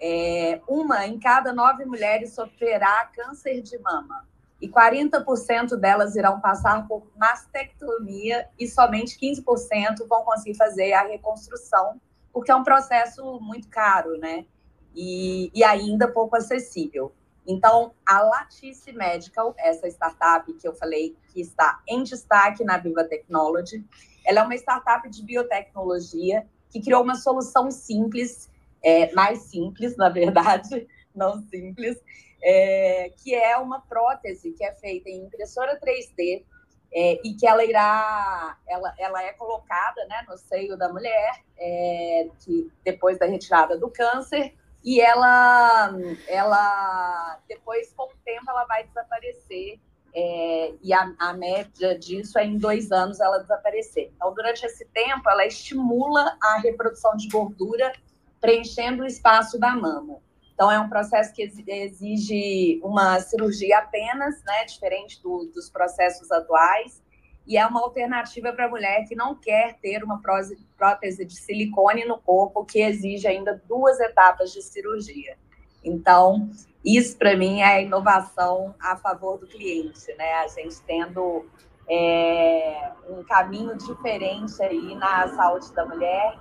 É, uma em cada nove mulheres sofrerá câncer de mama e 40% delas irão passar por mastectomia e somente 15% vão conseguir fazer a reconstrução, porque é um processo muito caro, né? E, e ainda pouco acessível. Então, a Latice Medical, essa startup que eu falei que está em destaque na Viva Technology, ela é uma startup de biotecnologia que criou uma solução simples, é, mais simples, (laughs) na verdade, não simples, é, que é uma prótese que é feita em impressora 3D é, e que ela irá, ela, ela é colocada né, no seio da mulher, é, que depois da retirada do câncer, e ela, ela depois, com o tempo, ela vai desaparecer. É, e a, a, média disso é em dois anos ela desaparecer. Então, durante esse tempo, ela estimula a reprodução de gordura, preenchendo o espaço da mama. Então, é um processo que exige uma cirurgia apenas, né, diferente do, dos processos atuais, e é uma alternativa para a mulher que não quer ter uma prótese de silicone no corpo, que exige ainda duas etapas de cirurgia. Então, isso para mim é inovação a favor do cliente, né? A gente tendo é, um caminho diferente aí na saúde da mulher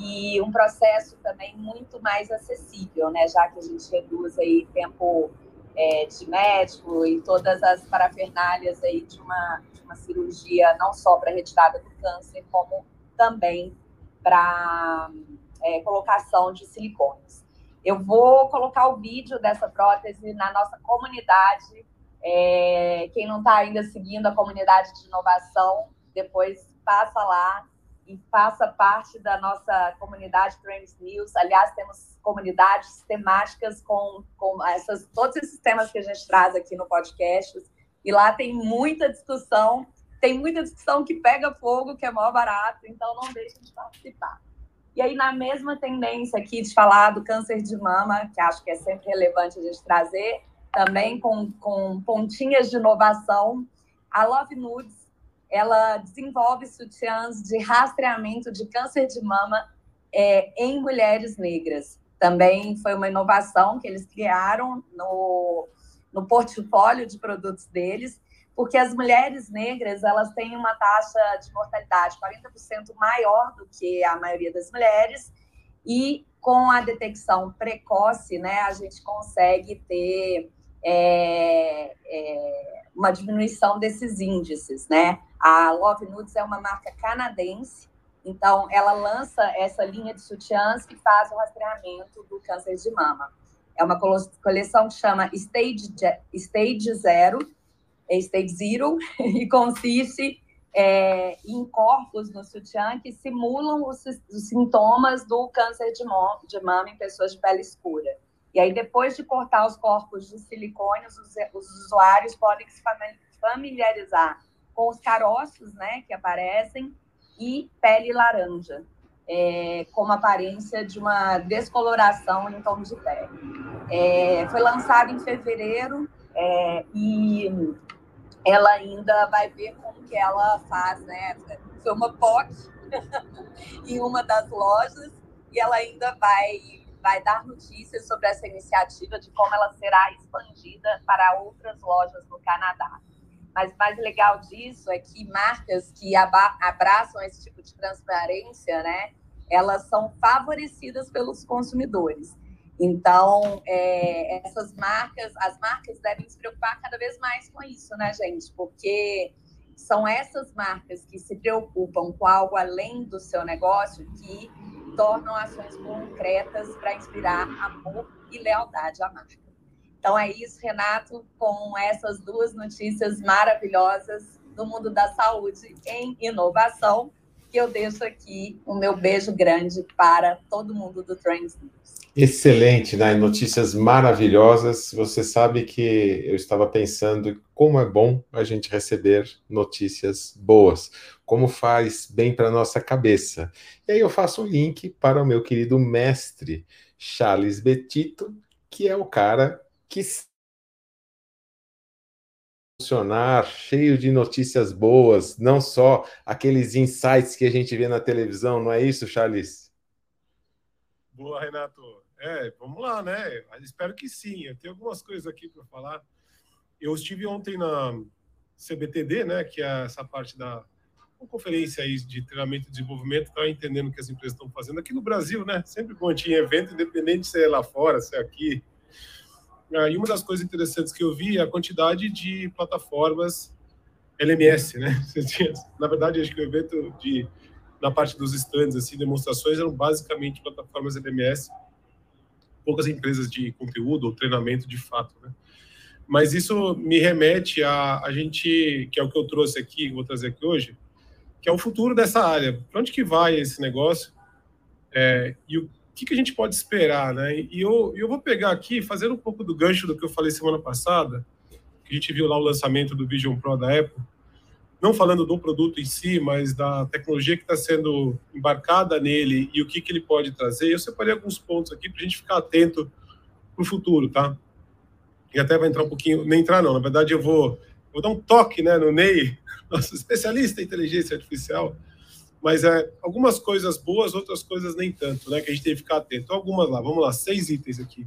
e um processo também muito mais acessível, né? Já que a gente reduz aí tempo é, de médico e todas as parafernálias aí de uma, de uma cirurgia, não só para retirada do câncer, como também para é, colocação de silicones. Eu vou colocar o vídeo dessa prótese na nossa comunidade. É, quem não está ainda seguindo a comunidade de inovação, depois passa lá e faça parte da nossa comunidade Trends News. Aliás, temos comunidades temáticas com, com essas, todos esses temas que a gente traz aqui no podcast. E lá tem muita discussão, tem muita discussão que pega fogo, que é maior barato, então não deixem de participar. E aí, na mesma tendência aqui de falar do câncer de mama, que acho que é sempre relevante a gente trazer, também com, com pontinhas de inovação, a Love Nudes, ela desenvolve sutiãs de rastreamento de câncer de mama é, em mulheres negras. Também foi uma inovação que eles criaram no, no portfólio de produtos deles, porque as mulheres negras elas têm uma taxa de mortalidade 40% maior do que a maioria das mulheres e com a detecção precoce, né, a gente consegue ter é, é, uma diminuição desses índices, né? A Love Nudes é uma marca canadense, então ela lança essa linha de sutiãs que faz o rastreamento do câncer de mama. É uma coleção que chama Stage, Stage Zero, é Stage Zero, (laughs) e consiste é, em corpos no sutiã que simulam os, os sintomas do câncer de, de mama em pessoas de pele escura. E aí, depois de cortar os corpos de silicone, os, os usuários podem se familiarizar com os caroços né, que aparecem e pele laranja, é, aparência de uma descoloração em tom de pele. É, foi lançado em fevereiro é, e ela ainda vai ver como que ela faz, né? Foi uma POC (laughs) em uma das lojas e ela ainda vai vai dar notícias sobre essa iniciativa, de como ela será expandida para outras lojas no Canadá. Mas o mais legal disso é que marcas que abraçam esse tipo de transparência, né, elas são favorecidas pelos consumidores. Então, é, essas marcas, as marcas devem se preocupar cada vez mais com isso, né, gente? Porque são essas marcas que se preocupam com algo além do seu negócio que tornam ações concretas para inspirar amor e lealdade à marca. Então é isso, Renato, com essas duas notícias maravilhosas do mundo da saúde em inovação, que eu deixo aqui o meu beijo grande para todo mundo do Trends News. Excelente, né? Notícias maravilhosas. Você sabe que eu estava pensando como é bom a gente receber notícias boas, como faz bem para nossa cabeça. E aí eu faço um link para o meu querido mestre Charles Betito, que é o cara que funcionar cheio de notícias boas, não só aqueles insights que a gente vê na televisão, não é isso, Charles? Boa, Renato. É, vamos lá, né? Espero que sim. Eu tenho algumas coisas aqui para falar. Eu estive ontem na CBTD, né, que é essa parte da uma conferência aí de treinamento e desenvolvimento, estava entendendo o que as empresas estão fazendo aqui no Brasil, né? Sempre bom tinha evento, independente se é lá fora, se é aqui. Ah, e uma das coisas interessantes que eu vi é a quantidade de plataformas LMS, né? (laughs) Na verdade, acho que o evento de na parte dos stands, assim, demonstrações eram basicamente plataformas LMS poucas empresas de conteúdo ou treinamento de fato, né? Mas isso me remete a a gente, que é o que eu trouxe aqui, vou trazer aqui hoje, que é o futuro dessa área. Para onde que vai esse negócio? É, e o que, que a gente pode esperar, né? E eu, eu vou pegar aqui, fazer um pouco do gancho do que eu falei semana passada, que a gente viu lá o lançamento do Vision Pro da Apple, não falando do produto em si, mas da tecnologia que está sendo embarcada nele e o que, que ele pode trazer. Eu separei alguns pontos aqui para a gente ficar atento para o futuro, tá? E até vai entrar um pouquinho, nem entrar não, na verdade eu vou, vou dar um toque né, no Ney, (laughs) nosso especialista em inteligência artificial, mas é algumas coisas boas, outras coisas nem tanto, né, que a gente tem que ficar atento. Então, algumas lá, vamos lá, seis itens aqui.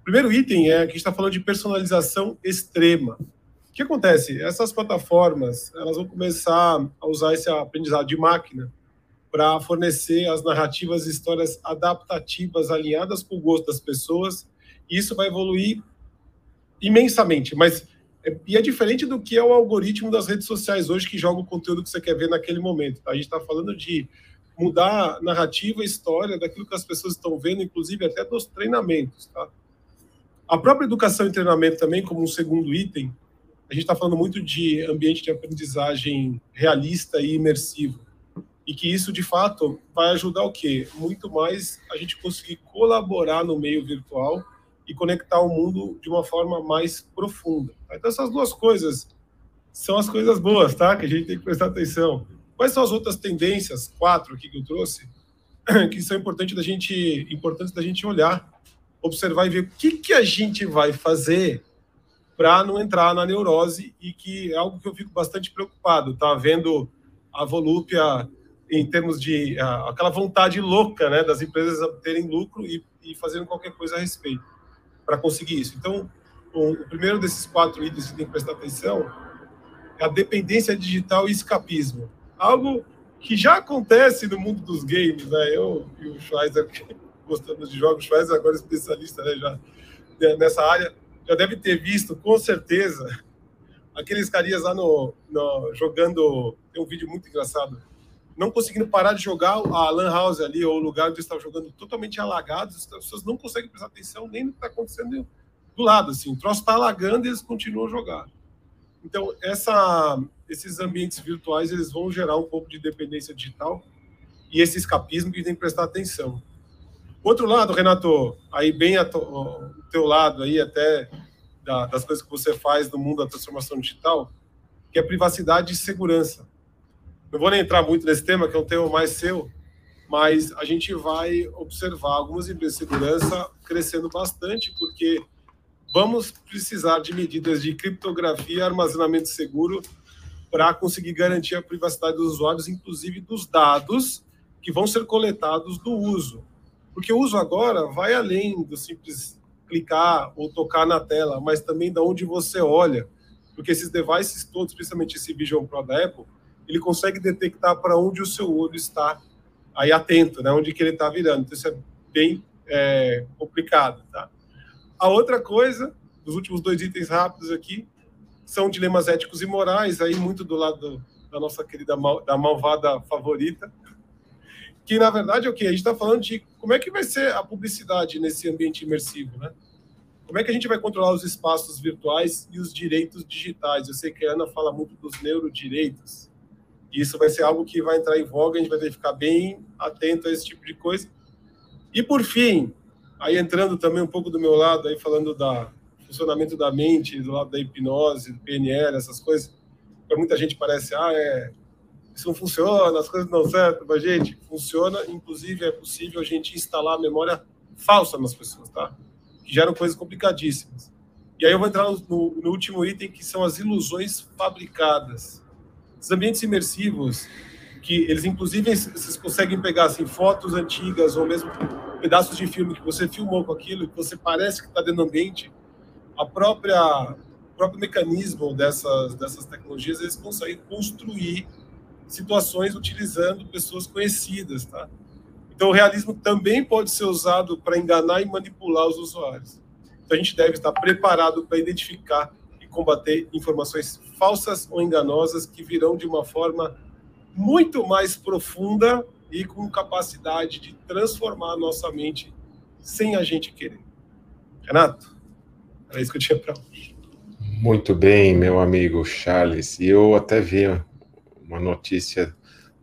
O primeiro item é que a gente está falando de personalização extrema. O que acontece? Essas plataformas elas vão começar a usar esse aprendizado de máquina para fornecer as narrativas e histórias adaptativas alinhadas com o gosto das pessoas. E isso vai evoluir imensamente. Mas e é diferente do que é o algoritmo das redes sociais hoje que joga o conteúdo que você quer ver naquele momento. Tá? A gente está falando de mudar a narrativa, a história daquilo que as pessoas estão vendo, inclusive até dos treinamentos. Tá? A própria educação e treinamento também, como um segundo item, a gente está falando muito de ambiente de aprendizagem realista e imersivo. E que isso, de fato, vai ajudar o quê? Muito mais a gente conseguir colaborar no meio virtual e conectar o mundo de uma forma mais profunda. Então, essas duas coisas são as coisas boas, tá? Que a gente tem que prestar atenção. Quais são as outras tendências, quatro aqui que eu trouxe? (clears throat) que são importantes da gente, importantes da gente olhar, observar e ver o que, que a gente vai fazer para não entrar na neurose e que é algo que eu fico bastante preocupado, tá vendo a volúpia em termos de uh, aquela vontade louca, né, das empresas terem lucro e, e fazendo qualquer coisa a respeito para conseguir isso. Então, o, o, primeiro desses quatro itens que tem que prestar atenção é a dependência digital e escapismo. Algo que já acontece no mundo dos games, né? Eu e o Schweizer, gostamos de jogos, o Schweizer agora é especialista né, já né, nessa área, já deve ter visto, com certeza, aqueles carinhas lá no, no, jogando. Tem um vídeo muito engraçado. Não conseguindo parar de jogar a Lan House ali, ou o lugar onde estavam jogando totalmente alagados, as pessoas não conseguem prestar atenção nem no que está acontecendo do lado. Assim. O troço está alagando e eles continuam jogar. Então, essa, esses ambientes virtuais eles vão gerar um pouco de dependência digital e esse escapismo que tem que prestar atenção. Outro lado, Renato, aí bem o teu lado aí até da, das coisas que você faz no mundo da transformação digital, que é privacidade e segurança. Não vou nem entrar muito nesse tema, que é um tema mais seu, mas a gente vai observar algumas empresas de segurança crescendo bastante, porque vamos precisar de medidas de criptografia armazenamento seguro para conseguir garantir a privacidade dos usuários, inclusive dos dados que vão ser coletados do uso. Porque o uso agora vai além do simples clicar ou tocar na tela, mas também da onde você olha. Porque esses devices todos, principalmente esse Vision Pro da Apple, ele consegue detectar para onde o seu olho está aí atento, né? Onde que ele está virando. Então isso é bem é, complicado, tá? A outra coisa, dos últimos dois itens rápidos aqui, são dilemas éticos e morais, aí muito do lado da nossa querida mal, da malvada favorita, que na verdade é o que a gente está falando de como é que vai ser a publicidade nesse ambiente imersivo, né? Como é que a gente vai controlar os espaços virtuais e os direitos digitais? Eu sei que a Ana fala muito dos neurodireitos. Isso vai ser algo que vai entrar em voga, a gente vai ter que ficar bem atento a esse tipo de coisa. E por fim, Aí entrando também um pouco do meu lado, aí falando da funcionamento da mente, do lado da hipnose, do PNL, essas coisas, para muita gente parece, ah, é, isso não funciona, as coisas não dão certo, mas gente, funciona, inclusive é possível a gente instalar memória falsa nas pessoas, tá? Que geram coisas complicadíssimas. E aí eu vou entrar no, no último item, que são as ilusões fabricadas. Os ambientes imersivos, que eles inclusive vocês conseguem pegar assim fotos antigas ou mesmo pedaços de filme que você filmou com aquilo que você parece que está dentro do ambiente a própria o próprio mecanismo dessas dessas tecnologias eles conseguem construir situações utilizando pessoas conhecidas tá? Então o realismo também pode ser usado para enganar e manipular os usuários. Então a gente deve estar preparado para identificar combater informações falsas ou enganosas que virão de uma forma muito mais profunda e com capacidade de transformar a nossa mente sem a gente querer. Renato, era isso que eu tinha para hoje. Muito bem, meu amigo Charles. E eu até vi uma notícia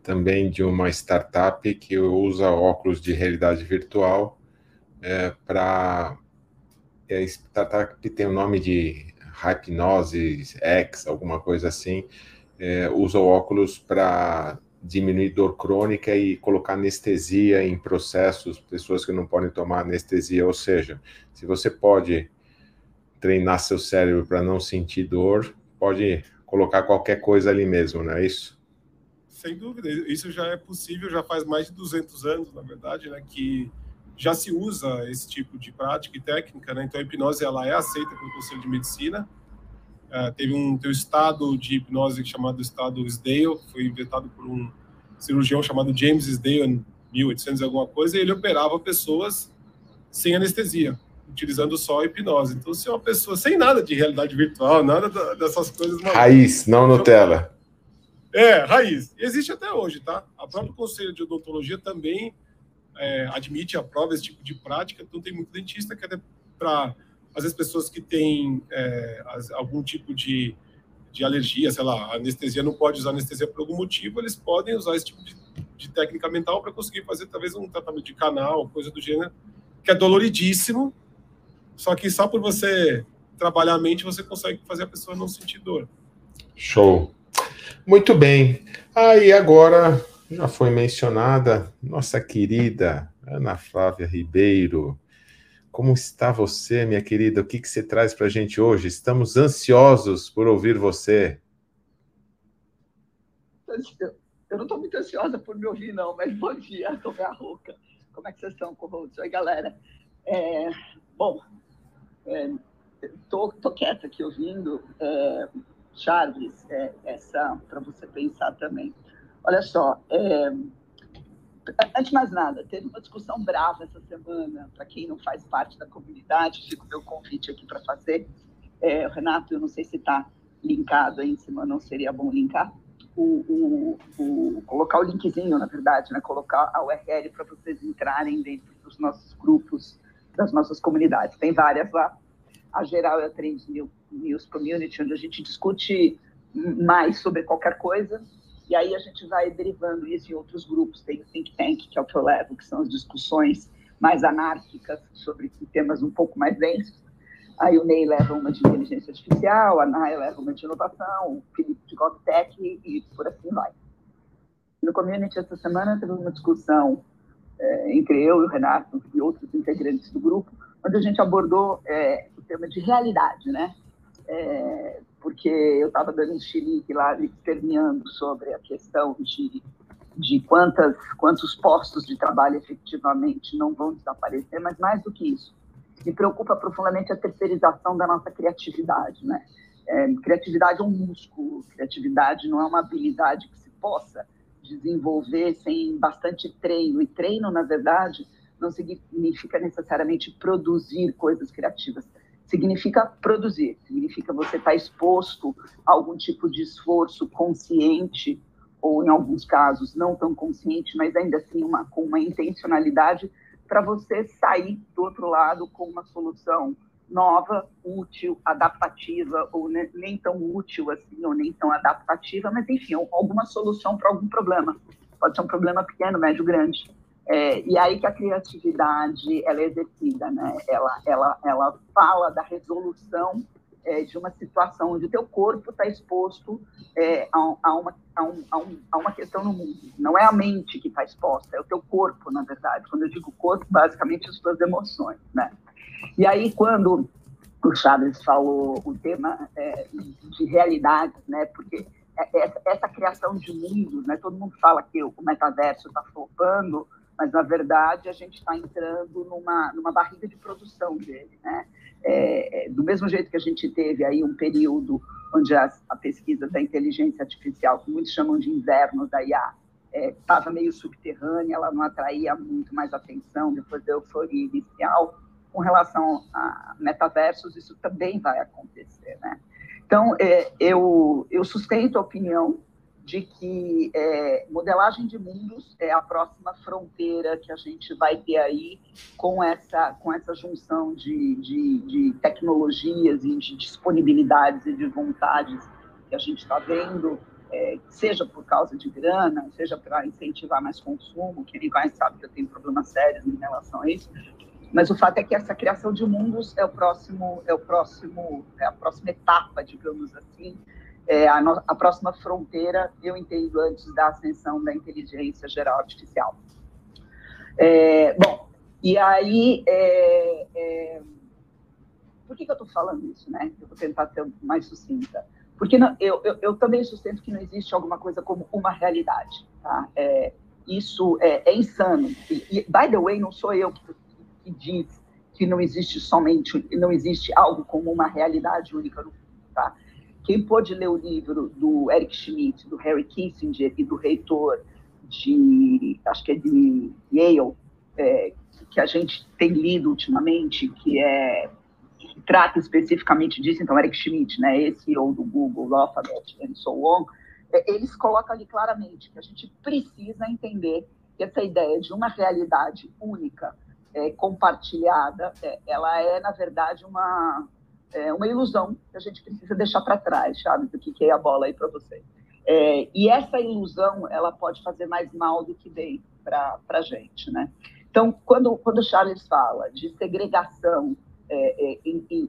também de uma startup que usa óculos de realidade virtual é, para. É, startup tem o nome de Hypnose X, alguma coisa assim é, usa óculos para diminuir dor crônica e colocar anestesia em processos, pessoas que não podem tomar anestesia. Ou seja, se você pode treinar seu cérebro para não sentir dor, pode colocar qualquer coisa ali mesmo, não é isso? Sem dúvida, isso já é possível, já faz mais de 200 anos, na verdade, né, que já se usa esse tipo de prática e técnica, né? Então a hipnose ela é aceita pelo Conselho de Medicina, Uh, teve um, teu estado de hipnose chamado estado Sdale, foi inventado por um cirurgião chamado James Sdale em 1800 alguma coisa, e ele operava pessoas sem anestesia, utilizando só a hipnose. Então, se uma pessoa sem nada de realidade virtual, nada dessas coisas... Raiz, não então, Nutella. É, raiz. Existe até hoje, tá? A própria Conselho de Odontologia também é, admite, aprova esse tipo de prática, então tem muito dentista que até para às vezes pessoas que têm é, algum tipo de, de alergia, sei lá, anestesia não pode usar anestesia por algum motivo, eles podem usar esse tipo de, de técnica mental para conseguir fazer talvez um tratamento de canal, coisa do gênero, que é doloridíssimo, só que só por você trabalhar a mente você consegue fazer a pessoa não sentir dor. Show. Muito bem. Aí ah, agora Já foi mencionada nossa querida Ana Flávia Ribeiro. Como está você, minha querida? O que, que você traz para a gente hoje? Estamos ansiosos por ouvir você. Eu não estou muito ansiosa por me ouvir, não, mas bom dia, estou meio rouca. Como é que vocês estão, Corrodes? Oi, galera. É, bom, estou é, quieta aqui ouvindo. É, Charles, é, essa para você pensar também. Olha só, é, antes de mais nada, teve uma discussão brava essa semana, para quem não faz parte da comunidade, fica o meu convite aqui para fazer. É, Renato, eu não sei se está linkado aí em cima, não seria bom linkar. O, o, o, colocar o linkzinho, na verdade, né? colocar a URL para vocês entrarem dentro dos nossos grupos, das nossas comunidades. Tem várias lá. A geral é a Trend News Community, onde a gente discute mais sobre qualquer coisa, e aí a gente vai derivando isso em outros grupos. Tem o Think Tank, que é o que eu levo, que são as discussões mais anárquicas sobre temas um pouco mais densos. Aí o Ney leva uma de inteligência artificial, a Naya leva uma de inovação, o Felipe de GovTech e, por assim vai. No Community, essa semana, teve uma discussão é, entre eu e o Renato e outros integrantes do grupo, onde a gente abordou é, o tema de realidade, né? É, porque eu estava dando um xilique lá, terminando sobre a questão de, de quantas, quantos postos de trabalho efetivamente não vão desaparecer, mas mais do que isso, me preocupa profundamente a terceirização da nossa criatividade, né? É, criatividade é um músculo, criatividade não é uma habilidade que se possa desenvolver sem bastante treino, e treino, na verdade, não significa necessariamente produzir coisas criativas, significa produzir, significa você estar exposto a algum tipo de esforço consciente, ou em alguns casos não tão consciente, mas ainda assim uma, com uma intencionalidade para você sair do outro lado com uma solução nova, útil, adaptativa, ou nem tão útil assim, ou nem tão adaptativa, mas enfim, alguma solução para algum problema. Pode ser um problema pequeno, médio, grande. É, e aí que a criatividade ela é exercida, né? Ela, ela, ela fala da resolução é, de uma situação onde o teu corpo está exposto é, a, a, uma, a, um, a, um, a, uma questão no mundo. Não é a mente que está exposta, é o teu corpo, na verdade. Quando eu digo corpo, basicamente as tuas emoções, né? E aí quando o Chaves falou o tema é, de realidade, né? Porque é, essa, essa, criação de mundos, né? Todo mundo fala que o metaverso está flopando, mas na verdade a gente está entrando numa, numa barriga de produção dele, né? É, é, do mesmo jeito que a gente teve aí um período onde as, a pesquisa da inteligência artificial, que muitos chamam de inverno da IA, estava é, meio subterrânea, ela não atraía muito mais atenção depois da euforia inicial. Com relação a metaversos, isso também vai acontecer, né? Então, é, eu, eu sustento a opinião de que é, modelagem de mundos é a próxima fronteira que a gente vai ter aí com essa, com essa junção de, de, de tecnologias e de disponibilidades e de vontades que a gente está vendo, é, seja por causa de grana, seja para incentivar mais consumo, que ele vai sabe que eu tenho problemas sérios em relação a isso, mas o fato é que essa criação de mundos é o próximo, é o próximo, é a próxima etapa, digamos assim, é, a, no, a, próxima fronteira, eu entendo, antes da ascensão da inteligência geral artificial. É, bom, e aí, é, é por que, que eu estou falando isso, né? Eu vou tentar ser mais sucinta. Porque não, eu, eu, eu, também sustento que não existe alguma coisa como uma realidade, tá? É, isso é, é insano. E, e, by the way, não sou eu que, que diz que não existe somente, não existe algo como uma realidade única no mundo, tá? Quem pôde ler o livro do Eric Schmidt, do Harry Kissinger e do reitor de, acho que é de Yale, é, que a gente tem lido ultimamente, que é que trata especificamente disso, então Eric Schmidt, né, esse ou do Google, Alphabet and so on, é, eles colocam ali claramente que a gente precisa entender que essa ideia de uma realidade única, é, compartilhada, é, ela é, na verdade, uma, é uma ilusão que a gente precisa deixar para trás, sabe? Do que é a bola aí para você. É, e essa ilusão, ela pode fazer mais mal do que bem para a gente, né? Então, quando, quando Charles fala de segregação é, é,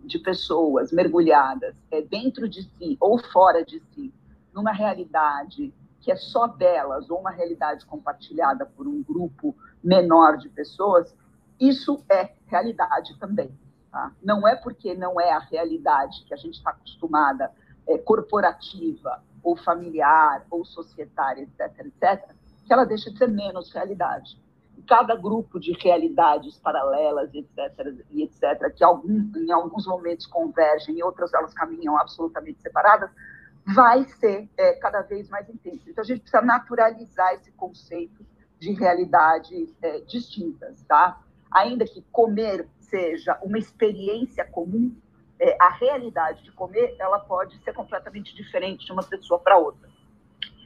de pessoas mergulhadas é, dentro de si ou fora de si, numa realidade que é só delas ou uma realidade compartilhada por um grupo menor de pessoas, isso é realidade também. Tá? Não é porque não é a realidade que a gente está acostumada, é, corporativa, ou familiar, ou societária, etc., etc., que ela deixa de ser menos realidade. E cada grupo de realidades paralelas, etc., e etc., que algum, em alguns momentos convergem, em outras elas caminham absolutamente separadas, vai ser é, cada vez mais intenso. Então, a gente precisa naturalizar esse conceito de realidades é, distintas, tá? Ainda que comer seja uma experiência comum, é, a realidade de comer ela pode ser completamente diferente de uma pessoa para outra.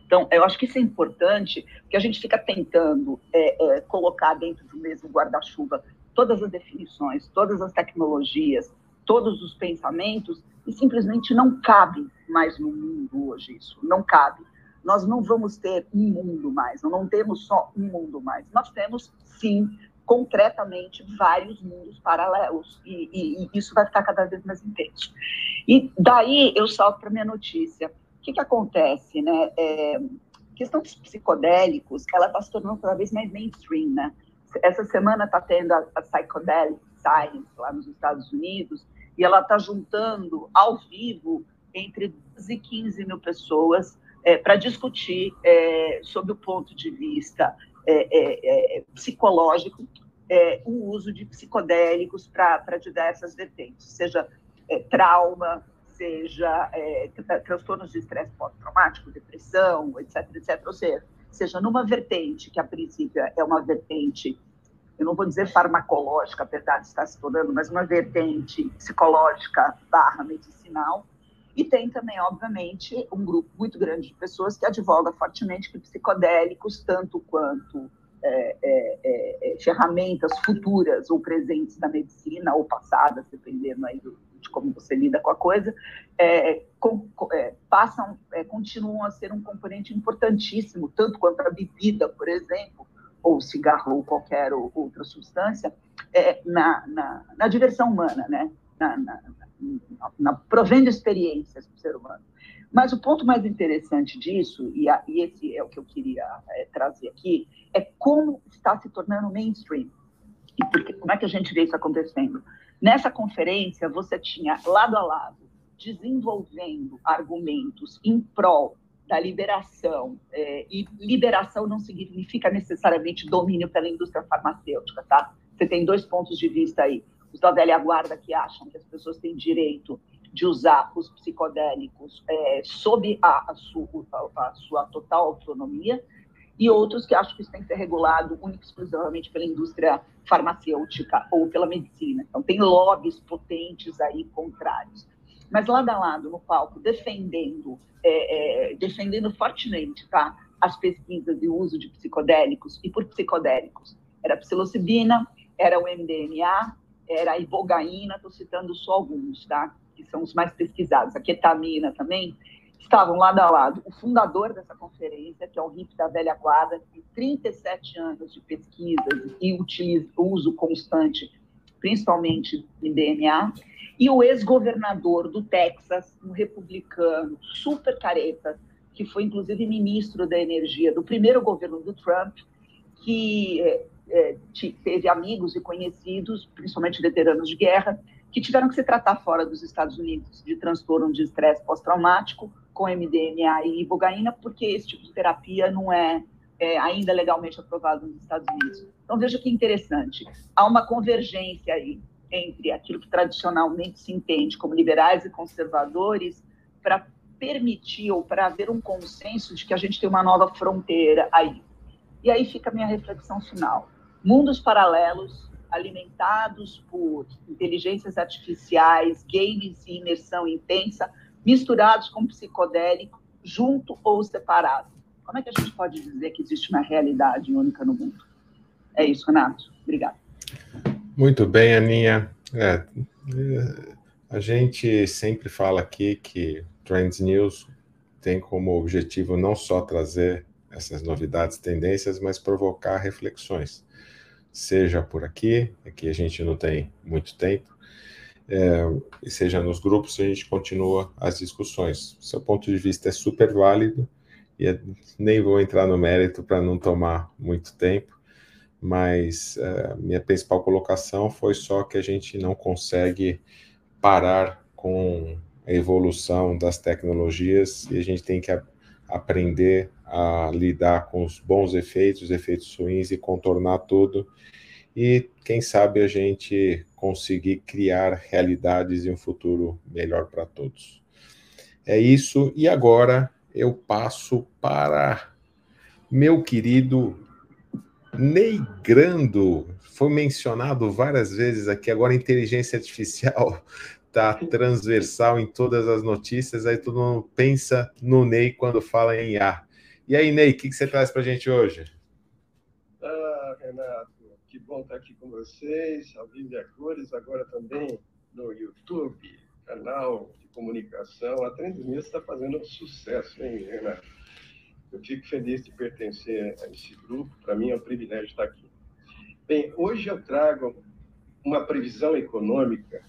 Então, eu acho que isso é importante, porque a gente fica tentando é, é, colocar dentro do mesmo guarda-chuva todas as definições, todas as tecnologias, todos os pensamentos, e simplesmente não cabe mais no mundo hoje isso, não cabe. Nós não vamos ter um mundo mais, não temos só um mundo mais, nós temos, sim, concretamente, vários mundos paralelos, e, e, e isso vai ficar cada vez mais intenso. E daí eu salto para minha notícia. O que, que acontece, né? É, questão dos psicodélicos, ela está se tornando cada vez mais mainstream, né? Essa semana está tendo a, a Psychedelic Science lá nos Estados Unidos, e ela está juntando ao vivo entre 12 e 15 mil pessoas é, para discutir é, sob o ponto de vista é, é, é psicológico é, o uso de psicodélicos para diversas vertentes, seja trauma, seja transtornos de estresse pós-traumático, depressão, etc, etc. Ou seja, seja numa vertente que a princípio é uma vertente eu não vou dizer farmacológica, apesar de estar se tornando, mas uma vertente psicológica barra medicinal. E tem também, obviamente, um grupo muito grande de pessoas que advoga fortemente que psicodélicos, tanto quanto é, é, é, é ferramentas futuras ou presentes da medicina, ou passadas, dependendo aí do, de como você lida com a coisa, é, com, é, passam, continuam a ser um componente importantíssimo, tanto quanto a bebida, por exemplo, ou cigarro ou qualquer outra substância, na, na, na, diversão humana, né? Na, na, na, provendo experiências para o ser humano. Mas o ponto mais interessante disso, e, a, e esse é o que eu queria é, trazer aqui, é como está se tornando mainstream. E porque, como é que a gente vê isso acontecendo? Nessa conferência, você tinha lado a lado, desenvolvendo argumentos em prol da liberação, é, e liberação não significa necessariamente domínio pela indústria farmacêutica, tá? Você tem dois pontos de vista aí. Os da velha guarda que acham que as pessoas têm direito de usar os psicodélicos é, sob a, a, sua, a, a, sua total autonomia, e outros que acham que isso tem que ser regulado única exclusivamente pela indústria farmacêutica ou pela medicina. Então, tem lobbies potentes aí contrários mas lado a lado no palco, defendendo, é, é, defendendo fortemente tá, as pesquisas de uso de psicodélicos, e por psicodélicos, era psilocibina, era o MDMA, era a ibogaína, estou citando só alguns, tá? que são os mais pesquisados, a ketamina também, estavam lado a lado. O fundador dessa conferência, que é o RIP da Velha Guarda, tem 37 anos de pesquisas e utiliza, uso constante, principalmente em DNA, e o ex-governador do Texas, um republicano super careta, que foi inclusive ministro da energia do primeiro governo do Trump, que é, teve amigos e conhecidos, principalmente veteranos de guerra, que tiveram que se tratar fora dos Estados Unidos de transtorno de estresse pós-traumático com MDMA e ibogaína, porque esse tipo de terapia não é, é ainda legalmente aprovado nos Estados Unidos. Então veja que interessante, há uma convergência aí entre aquilo que tradicionalmente se entende como liberais e conservadores para permitir ou para haver um consenso de que a gente tem uma nova fronteira aí. E aí fica a minha reflexão final. Mundos paralelos, alimentados por inteligências artificiais, games e imersão intensa, misturados com psicodélico, junto ou separado. Como é que a gente pode dizer que existe uma realidade única no mundo? É isso, Renato. Obrigada. Muito bem, Aninha. É, a gente sempre fala aqui que Trends News tem como objetivo não só trazer essas novidades, tendências, mas provocar reflexões. Seja por aqui, aqui a gente não tem muito tempo, é, e seja nos grupos, a gente continua as discussões. Seu ponto de vista é super válido e nem vou entrar no mérito para não tomar muito tempo, mas uh, minha principal colocação foi só que a gente não consegue parar com a evolução das tecnologias e a gente tem que aprender a lidar com os bons efeitos, os efeitos ruins e contornar tudo. E quem sabe a gente conseguir criar realidades e um futuro melhor para todos. É isso, e agora eu passo para meu querido Ney Grando. Foi mencionado várias vezes aqui, agora inteligência artificial está transversal em todas as notícias, aí todo mundo pensa no Ney quando fala em IA. E aí, Ney, o que, que você traz para a gente hoje? Ah, Renato, que bom estar aqui com vocês, a cores, agora também no YouTube, canal de comunicação. A News está fazendo um sucesso, hein, Renato? Eu fico feliz de pertencer a esse grupo, para mim é um privilégio estar aqui. Bem, hoje eu trago uma previsão econômica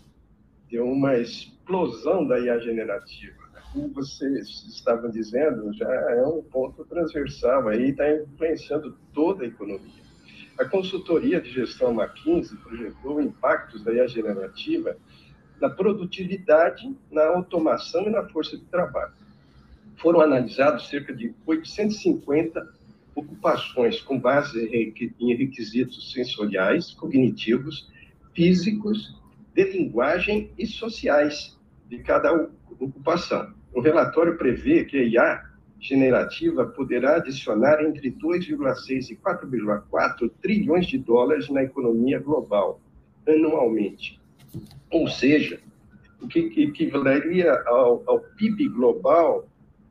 de uma explosão da IA generativa. Como vocês estavam dizendo, já é um ponto transversal aí, está influenciando toda a economia. A consultoria de gestão McKinsey projetou impactos da IA generativa na produtividade, na automação e na força de trabalho. Foram analisados cerca de 850 ocupações com base em requisitos sensoriais, cognitivos, físicos de linguagem e sociais de cada ocupação. O relatório prevê que a IA generativa poderá adicionar entre 2,6 e 4,4 trilhões de dólares na economia global anualmente. Ou seja, o que equivaleria ao, ao PIB global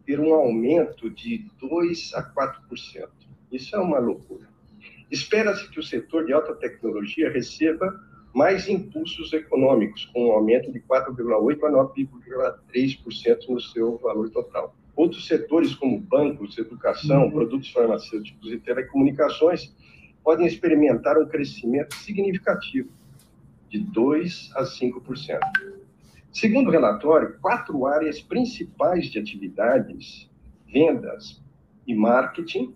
ter um aumento de 2 a 4%. Isso é uma loucura. Espera-se que o setor de alta tecnologia receba mais impulsos econômicos, com um aumento de 4,8% a 9,3% no seu valor total. Outros setores, como bancos, educação, uhum. produtos farmacêuticos e telecomunicações, podem experimentar um crescimento significativo, de 2% a 5%. Segundo o relatório, quatro áreas principais de atividades, vendas e marketing,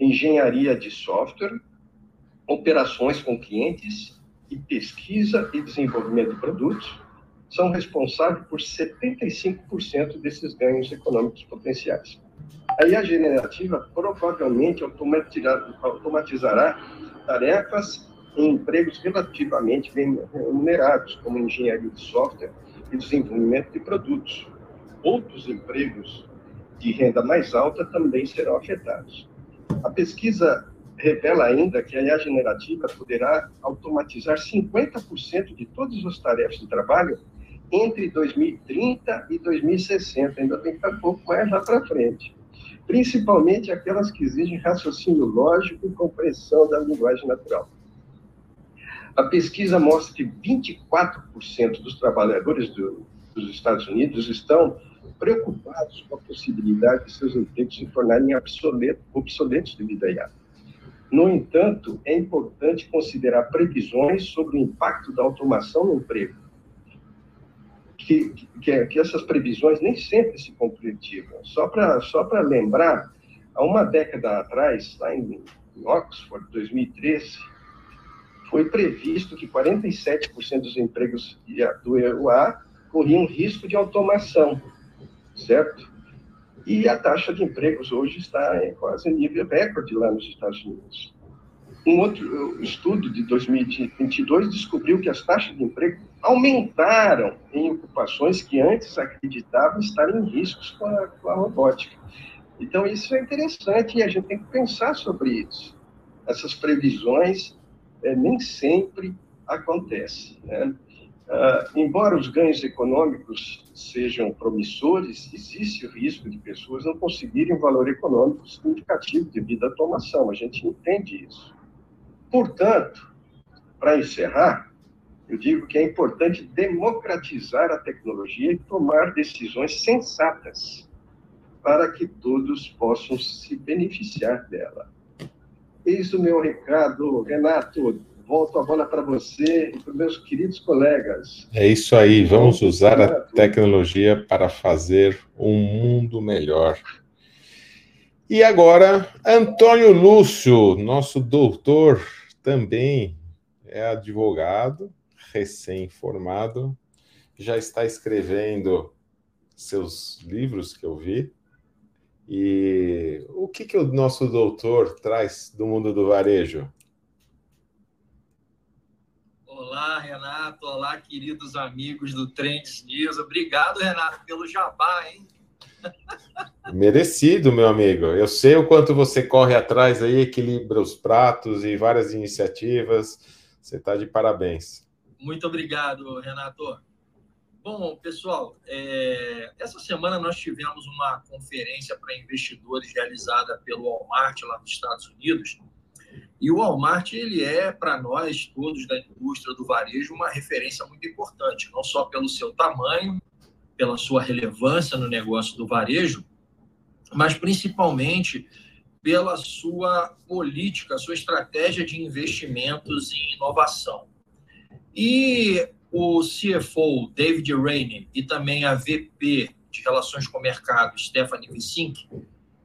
engenharia de software, operações com clientes e pesquisa e desenvolvimento de produtos são responsáveis por 75% desses ganhos econômicos potenciais. A IA generativa provavelmente automatizará tarefas em empregos relativamente bem remunerados, como engenharia de software e desenvolvimento de produtos. Outros empregos de renda mais alta também serão afetados. A pesquisa revela ainda que a IA generativa poderá automatizar 50% de todas as tarefas de trabalho entre 2030 e 2060. Ainda tem que estar um pouco mais lá para frente. Principalmente aquelas que exigem raciocínio lógico e compreensão da linguagem natural. A pesquisa mostra que 24% dos trabalhadores do, dos Estados Unidos estão preocupados com a possibilidade de seus empregos se tornarem obsoletos devido à IA. No entanto, é importante considerar previsões sobre o impacto da automação no emprego, que, que, que essas previsões nem sempre se concretizam. Só para só lembrar, há uma década atrás, lá em, em Oxford, 2013, foi previsto que 47% dos empregos do EUA corriam risco de automação, certo? E a taxa de empregos hoje está em quase nível recorde lá nos Estados Unidos. Um outro estudo de 2022 descobriu que as taxas de emprego aumentaram em ocupações que antes acreditavam estar em riscos com a, com a robótica. Então, isso é interessante e a gente tem que pensar sobre isso. Essas previsões é, nem sempre acontecem. Né? Uh, embora os ganhos econômicos sejam promissores, existe o risco de pessoas não conseguirem um valor econômico significativo devido à automação. A gente entende isso. Portanto, para encerrar, eu digo que é importante democratizar a tecnologia e tomar decisões sensatas para que todos possam se beneficiar dela. Eis o meu recado, Renato volto a bola para você e para meus queridos colegas. É isso aí, vamos usar a tecnologia para fazer um mundo melhor. E agora, Antônio Lúcio, nosso doutor, também é advogado, recém-formado, já está escrevendo seus livros que eu vi. E o que, que o nosso doutor traz do mundo do varejo? Olá, Renato. Olá, queridos amigos do Trends News. Obrigado, Renato, pelo jabá, hein? Merecido, meu amigo. Eu sei o quanto você corre atrás aí, equilibra os pratos e várias iniciativas. Você está de parabéns. Muito obrigado, Renato. Bom, pessoal, é... essa semana nós tivemos uma conferência para investidores realizada pelo Walmart lá nos Estados Unidos. E o Walmart ele é para nós todos da indústria do varejo uma referência muito importante, não só pelo seu tamanho, pela sua relevância no negócio do varejo, mas principalmente pela sua política, sua estratégia de investimentos em inovação. E o CFO David Rainey e também a VP de Relações com o Mercado, Stephanie Vissink,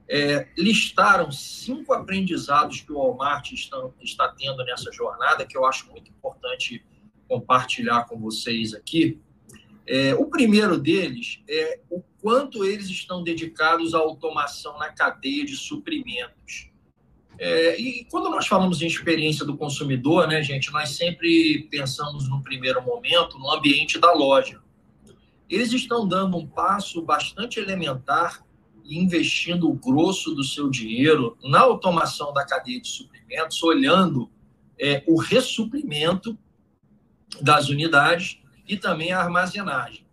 é, listaram cinco aprendizados que o Walmart está, está tendo nessa jornada, que eu acho muito importante compartilhar com vocês aqui. É, o primeiro deles é o quanto eles estão dedicados à automação na cadeia de suprimentos. É, e quando nós falamos em experiência do consumidor, né, gente, nós sempre pensamos no primeiro momento no ambiente da loja. Eles estão dando um passo bastante elementar investindo o grosso do seu dinheiro na automação da cadeia de suprimentos, olhando é, o ressuprimento das unidades e também a armazenagem.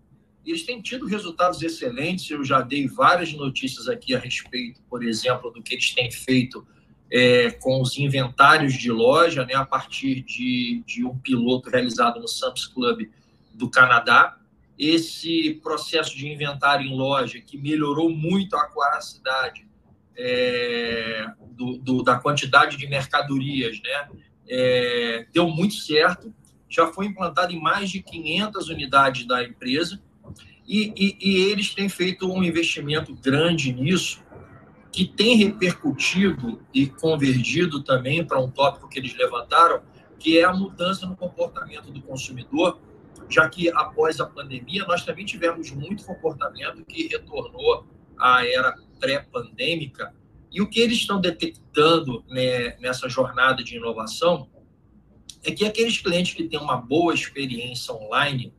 Eles têm tido resultados excelentes, eu já dei várias notícias aqui a respeito, por exemplo, do que eles têm feito é, com os inventários de loja, né, a partir de, de um piloto realizado no Sam's Club do Canadá. Esse processo de inventário em loja, que melhorou muito a quaracidade é, do, do, da quantidade de mercadorias, né, é, deu muito certo. Já foi implantado em mais de 500 unidades da empresa e, e, e eles têm feito um investimento grande nisso, que tem repercutido e convergido também para um tópico que eles levantaram, que é a mudança no comportamento do consumidor, já que após a pandemia nós também tivemos muito comportamento que retornou à era pré-pandêmica. E o que eles estão detectando né, nessa jornada de inovação é que aqueles clientes que têm uma boa experiência online,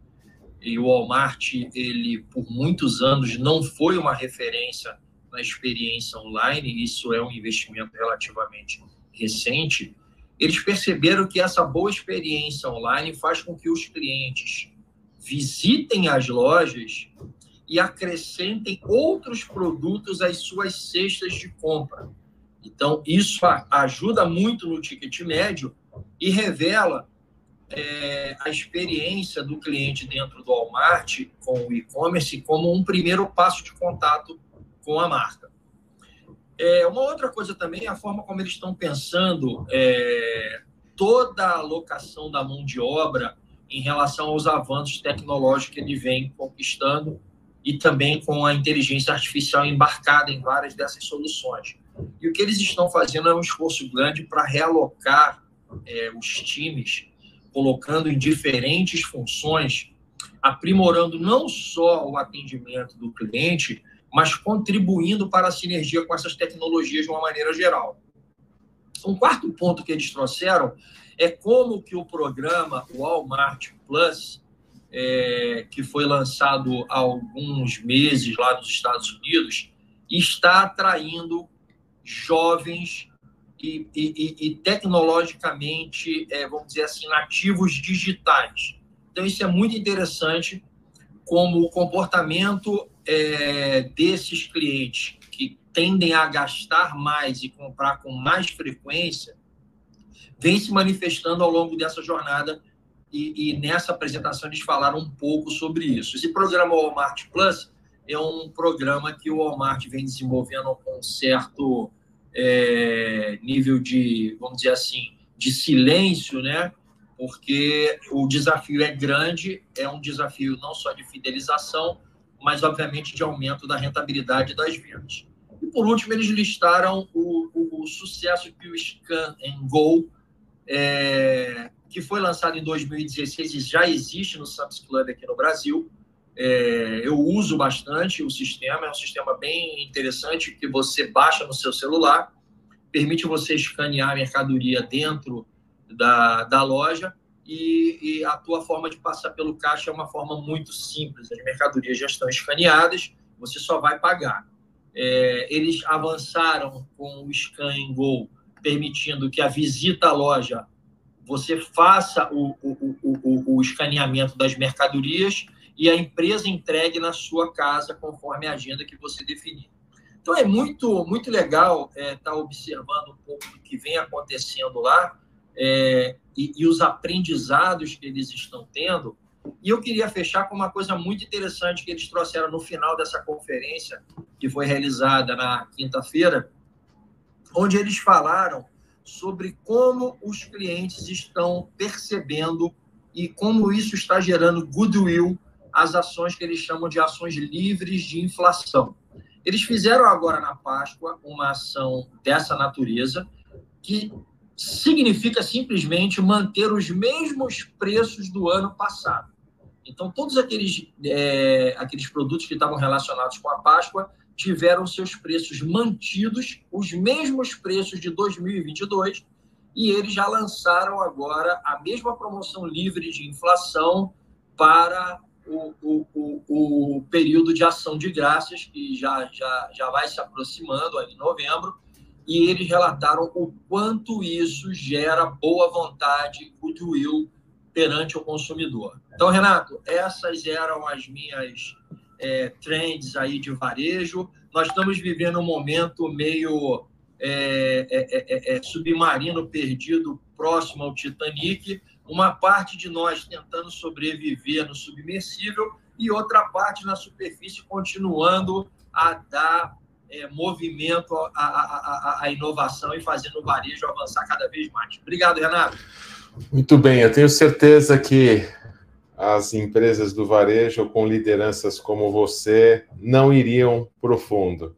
e o Walmart, ele por muitos anos não foi uma referência na experiência online, isso é um investimento relativamente recente, eles perceberam que essa boa experiência online faz com que os clientes visitem as lojas e acrescentem outros produtos às suas cestas de compra. Então, isso ajuda muito no ticket médio e revela é, a experiência do cliente dentro do Walmart com o e-commerce como um primeiro passo de contato com a marca. É, uma outra coisa também é a forma como eles estão pensando é, toda a alocação da mão de obra em relação aos avanços tecnológicos que ele vem conquistando e também com a inteligência artificial embarcada em várias dessas soluções. E o que eles estão fazendo é um esforço grande para realocar é, os times, colocando em diferentes funções, aprimorando não só o atendimento do cliente, mas contribuindo para a sinergia com essas tecnologias de uma maneira geral. Um quarto ponto que eles trouxeram é como que o programa Walmart Plus, é, que foi lançado há alguns meses lá nos Estados Unidos, está atraindo jovens e, e, e tecnologicamente, é, vamos dizer assim, nativos digitais. Então, isso é muito interessante como o comportamento é, desses clientes que tendem a gastar mais e comprar com mais frequência vem se manifestando ao longo dessa jornada e, e, nessa apresentação eles falaram um pouco sobre isso. Esse programa Walmart Plus é um programa que o Walmart vem desenvolvendo com um certo é, nível de, vamos dizer assim, de silêncio, né? Porque o desafio é grande, é um desafio não só de fidelização, mas obviamente de aumento da rentabilidade das vendas. E por último, eles listaram o, o, o sucesso que o Scan and Go, é, que foi lançado em 2016 e já existe no Sam's Club aqui no Brasil. É, eu uso bastante o sistema, é um sistema bem interessante que você baixa no seu celular, permite você escanear a mercadoria dentro da, da loja e, e, a tua forma de passar pelo caixa é uma forma muito simples. As mercadorias já estão escaneadas, você só vai pagar. É, eles avançaram com o Scan Go, permitindo que a visita à loja você faça o, o, o, o, escaneamento das mercadorias e a empresa entregue na sua casa conforme a agenda que você definir. Então é muito muito legal estar é, tá observando um pouco do que vem acontecendo lá é, e, e, os aprendizados que eles estão tendo. E eu queria fechar com uma coisa muito interessante que eles trouxeram no final dessa conferência, que foi realizada na quinta-feira, onde eles falaram sobre como os clientes estão percebendo e como isso está gerando goodwill às ações que eles chamam de ações livres de inflação. Eles fizeram agora na Páscoa uma ação dessa natureza que significa simplesmente manter os mesmos preços do ano passado. Então, todos aqueles, é, aqueles produtos que estavam relacionados com a Páscoa tiveram seus preços mantidos, os mesmos preços de 2022, e eles já lançaram agora a mesma promoção livre de inflação para o, o, o, o período de ação de graças, que já, já, já vai se aproximando em novembro, e eles relataram o quanto isso gera boa vontade, goodwill perante o consumidor. Então, Renato, essas eram as minhas é, trends aí de varejo. Nós estamos vivendo um momento meio é é, é, é, é, submarino perdido próximo ao Titanic, uma parte de nós tentando sobreviver no submersível e outra parte na superfície continuando a dar é, movimento à, à, inovação e fazendo o varejo avançar cada vez mais. Obrigado, Renato. Muito bem, eu tenho certeza que as empresas do varejo com lideranças como você não iriam profundo.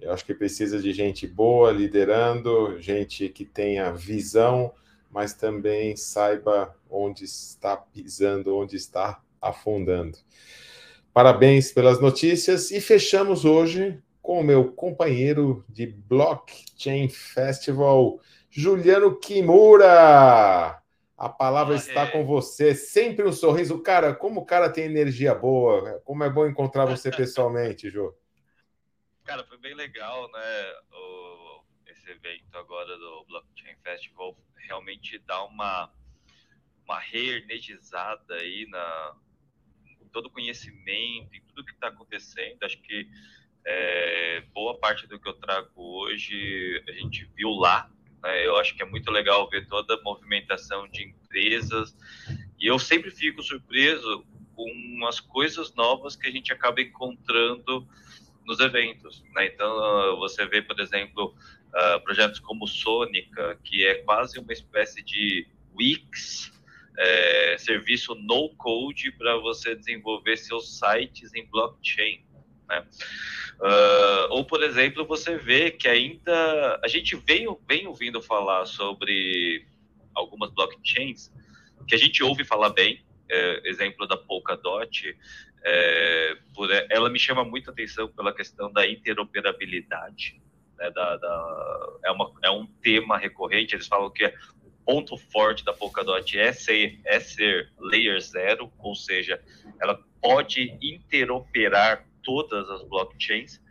Eu acho que precisa de gente boa liderando, gente que tenha visão, mas também saiba onde está pisando, onde está afundando. Parabéns pelas notícias e fechamos hoje com o meu companheiro de Blockchain Festival, Juliano Kimura. A palavra ah, está é. com você. Sempre um sorriso. Cara, como o cara tem energia boa. Como é bom encontrar você (laughs) pessoalmente, Jô. Cara, foi bem legal, né? O, esse evento agora do Blockchain Festival realmente dá uma, uma reenergizada aí na em todo o conhecimento, em tudo que está acontecendo. Acho que é, boa parte do que eu trago hoje a gente viu lá. Né? Eu acho que é muito legal ver toda a movimentação de empresas e eu sempre fico surpreso com umas coisas novas que a gente acaba encontrando nos eventos. Né? Então, você vê, por exemplo, uh, projetos como Sônica, que é quase uma espécie de Wix, é, serviço no code para você desenvolver seus sites em blockchain. Né? Uh, ou, por exemplo, você vê que ainda a gente vem, vem ouvindo falar sobre algumas blockchains que a gente ouve falar bem, é, exemplo da Polkadot, é, por, ela me chama muita atenção pela questão da interoperabilidade, né, da, da, é, uma, é um tema recorrente, eles falam que o ponto forte da Polkadot é ser, é ser layer zero, ou seja, ela pode interoperar todas as blockchains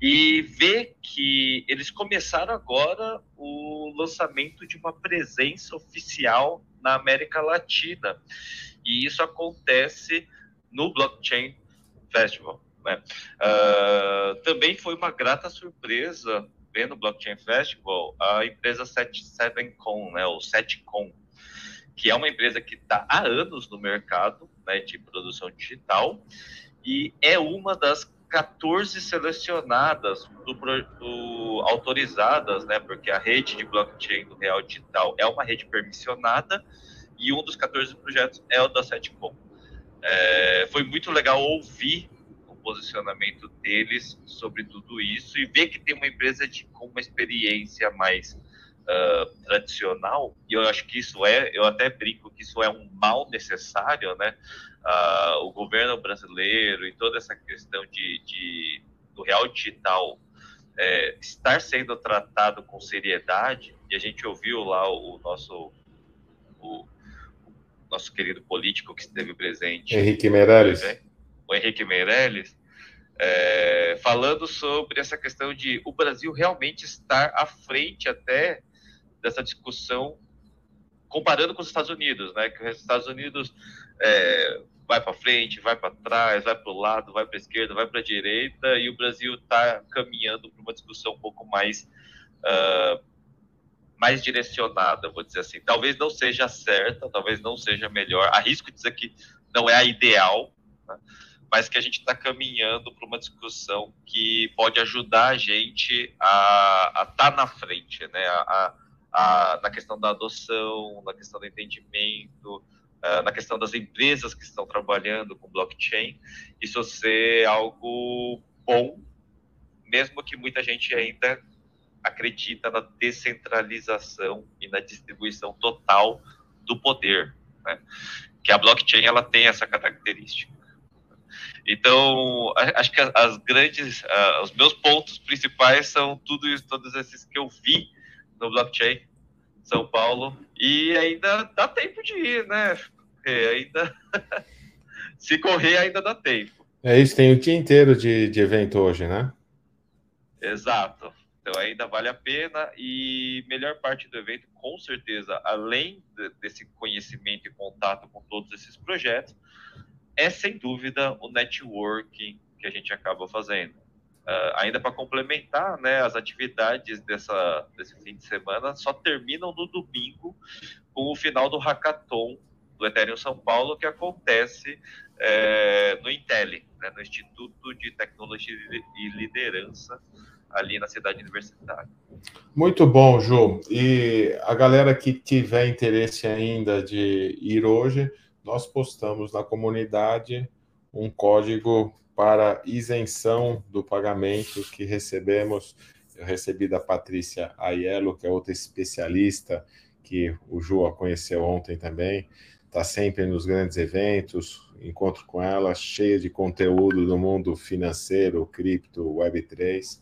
e ver que eles começaram agora o lançamento de uma presença oficial na América Latina. E isso acontece no Blockchain Festival. Né? Uh, também foi uma grata surpresa ver no Blockchain Festival a empresa 77com, né, o 7com, que é uma empresa que está há anos no mercado né, de produção digital e é uma das 14 selecionadas do, do, autorizadas, né? Porque a rede de blockchain do Real Digital é uma rede permissionada e um dos 14 projetos é o da Setcom. É, foi muito legal ouvir um posicionamento deles sobre tudo isso e ver que tem uma empresa de, com uma experiência mais uh, tradicional, e eu acho que isso é, eu até brinco que isso é um mal necessário, né? Uh, o governo brasileiro e toda essa questão de, de do real digital é, estar sendo tratado com seriedade, e a gente ouviu lá o nosso o, nosso querido político que esteve presente. Henrique Meirelles. Né? O Henrique Meirelles, é, falando sobre essa questão de o Brasil realmente estar à frente até dessa discussão, comparando com os Estados Unidos, né? Que os Estados Unidos é, vai para frente, vai para trás, vai para o lado, vai para a esquerda, vai para a direita, e o Brasil está caminhando para uma discussão um pouco mais uh, mais direcionada, vou dizer assim. Talvez não seja certa, talvez não seja melhor. Arrisco dizer que não é a ideal, né? mas que a gente está caminhando para uma discussão que pode ajudar a gente a estar tá na frente, né? A, a, a, na questão da adoção, na questão do entendimento, na questão das empresas que estão trabalhando com blockchain. Isso ser algo bom, mesmo que muita gente ainda acredita na descentralização e na distribuição total do poder, né? que a blockchain ela tem essa característica. Então, acho que as grandes, uh, os meus pontos principais são tudo isso, todos esses que eu vi no blockchain São Paulo e ainda dá tempo de ir, né? É, ainda (laughs) se correr ainda dá tempo. É isso, tem o dia inteiro de, de evento hoje, né? Exato. Então ainda vale a pena e melhor parte do evento, com certeza, além de, desse conhecimento e contato com todos esses projetos, é sem dúvida o networking que a gente acaba fazendo. Uh, ainda para complementar, né, as atividades dessa, desse fim de semana só terminam no domingo com o final do hackathon do Ethereum São Paulo que acontece é, no Intel, né, no Instituto de Tecnologia e Liderança ali na cidade universitária. Muito bom, Ju. E a galera que tiver interesse ainda de ir hoje, nós postamos na comunidade um código para isenção do pagamento que recebemos. Eu recebi da Patrícia Aiello, que é outra especialista que o Ju a conheceu ontem também. Está sempre nos grandes eventos, encontro com ela, cheia de conteúdo do mundo financeiro, cripto, Web3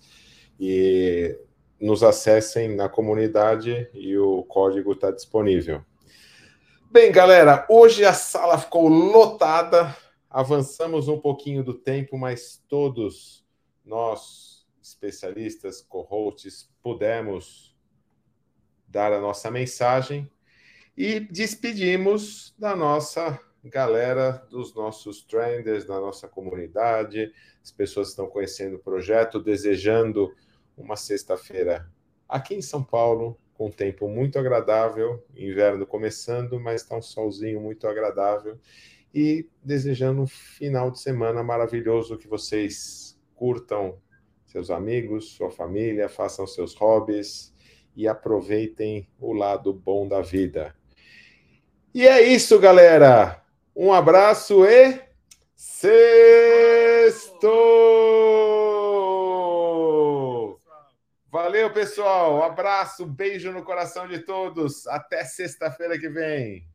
e nos acessem na comunidade e o código está disponível. Bem, galera, hoje a sala ficou lotada, avançamos um pouquinho do tempo, mas todos nós, especialistas, co-hosts, pudemos dar a nossa mensagem e despedimos da nossa galera, dos nossos trenders, da nossa comunidade, as pessoas estão conhecendo o projeto, desejando uma sexta-feira aqui em São Paulo, com tempo muito agradável, inverno começando, mas está um solzinho muito agradável. E desejando um final de semana maravilhoso que vocês curtam seus amigos, sua família, façam seus hobbies e aproveitem o lado bom da vida. E é isso, galera. Um abraço e sexto! Valeu, pessoal. Abraço, beijo no coração de todos. Até sexta-feira que vem.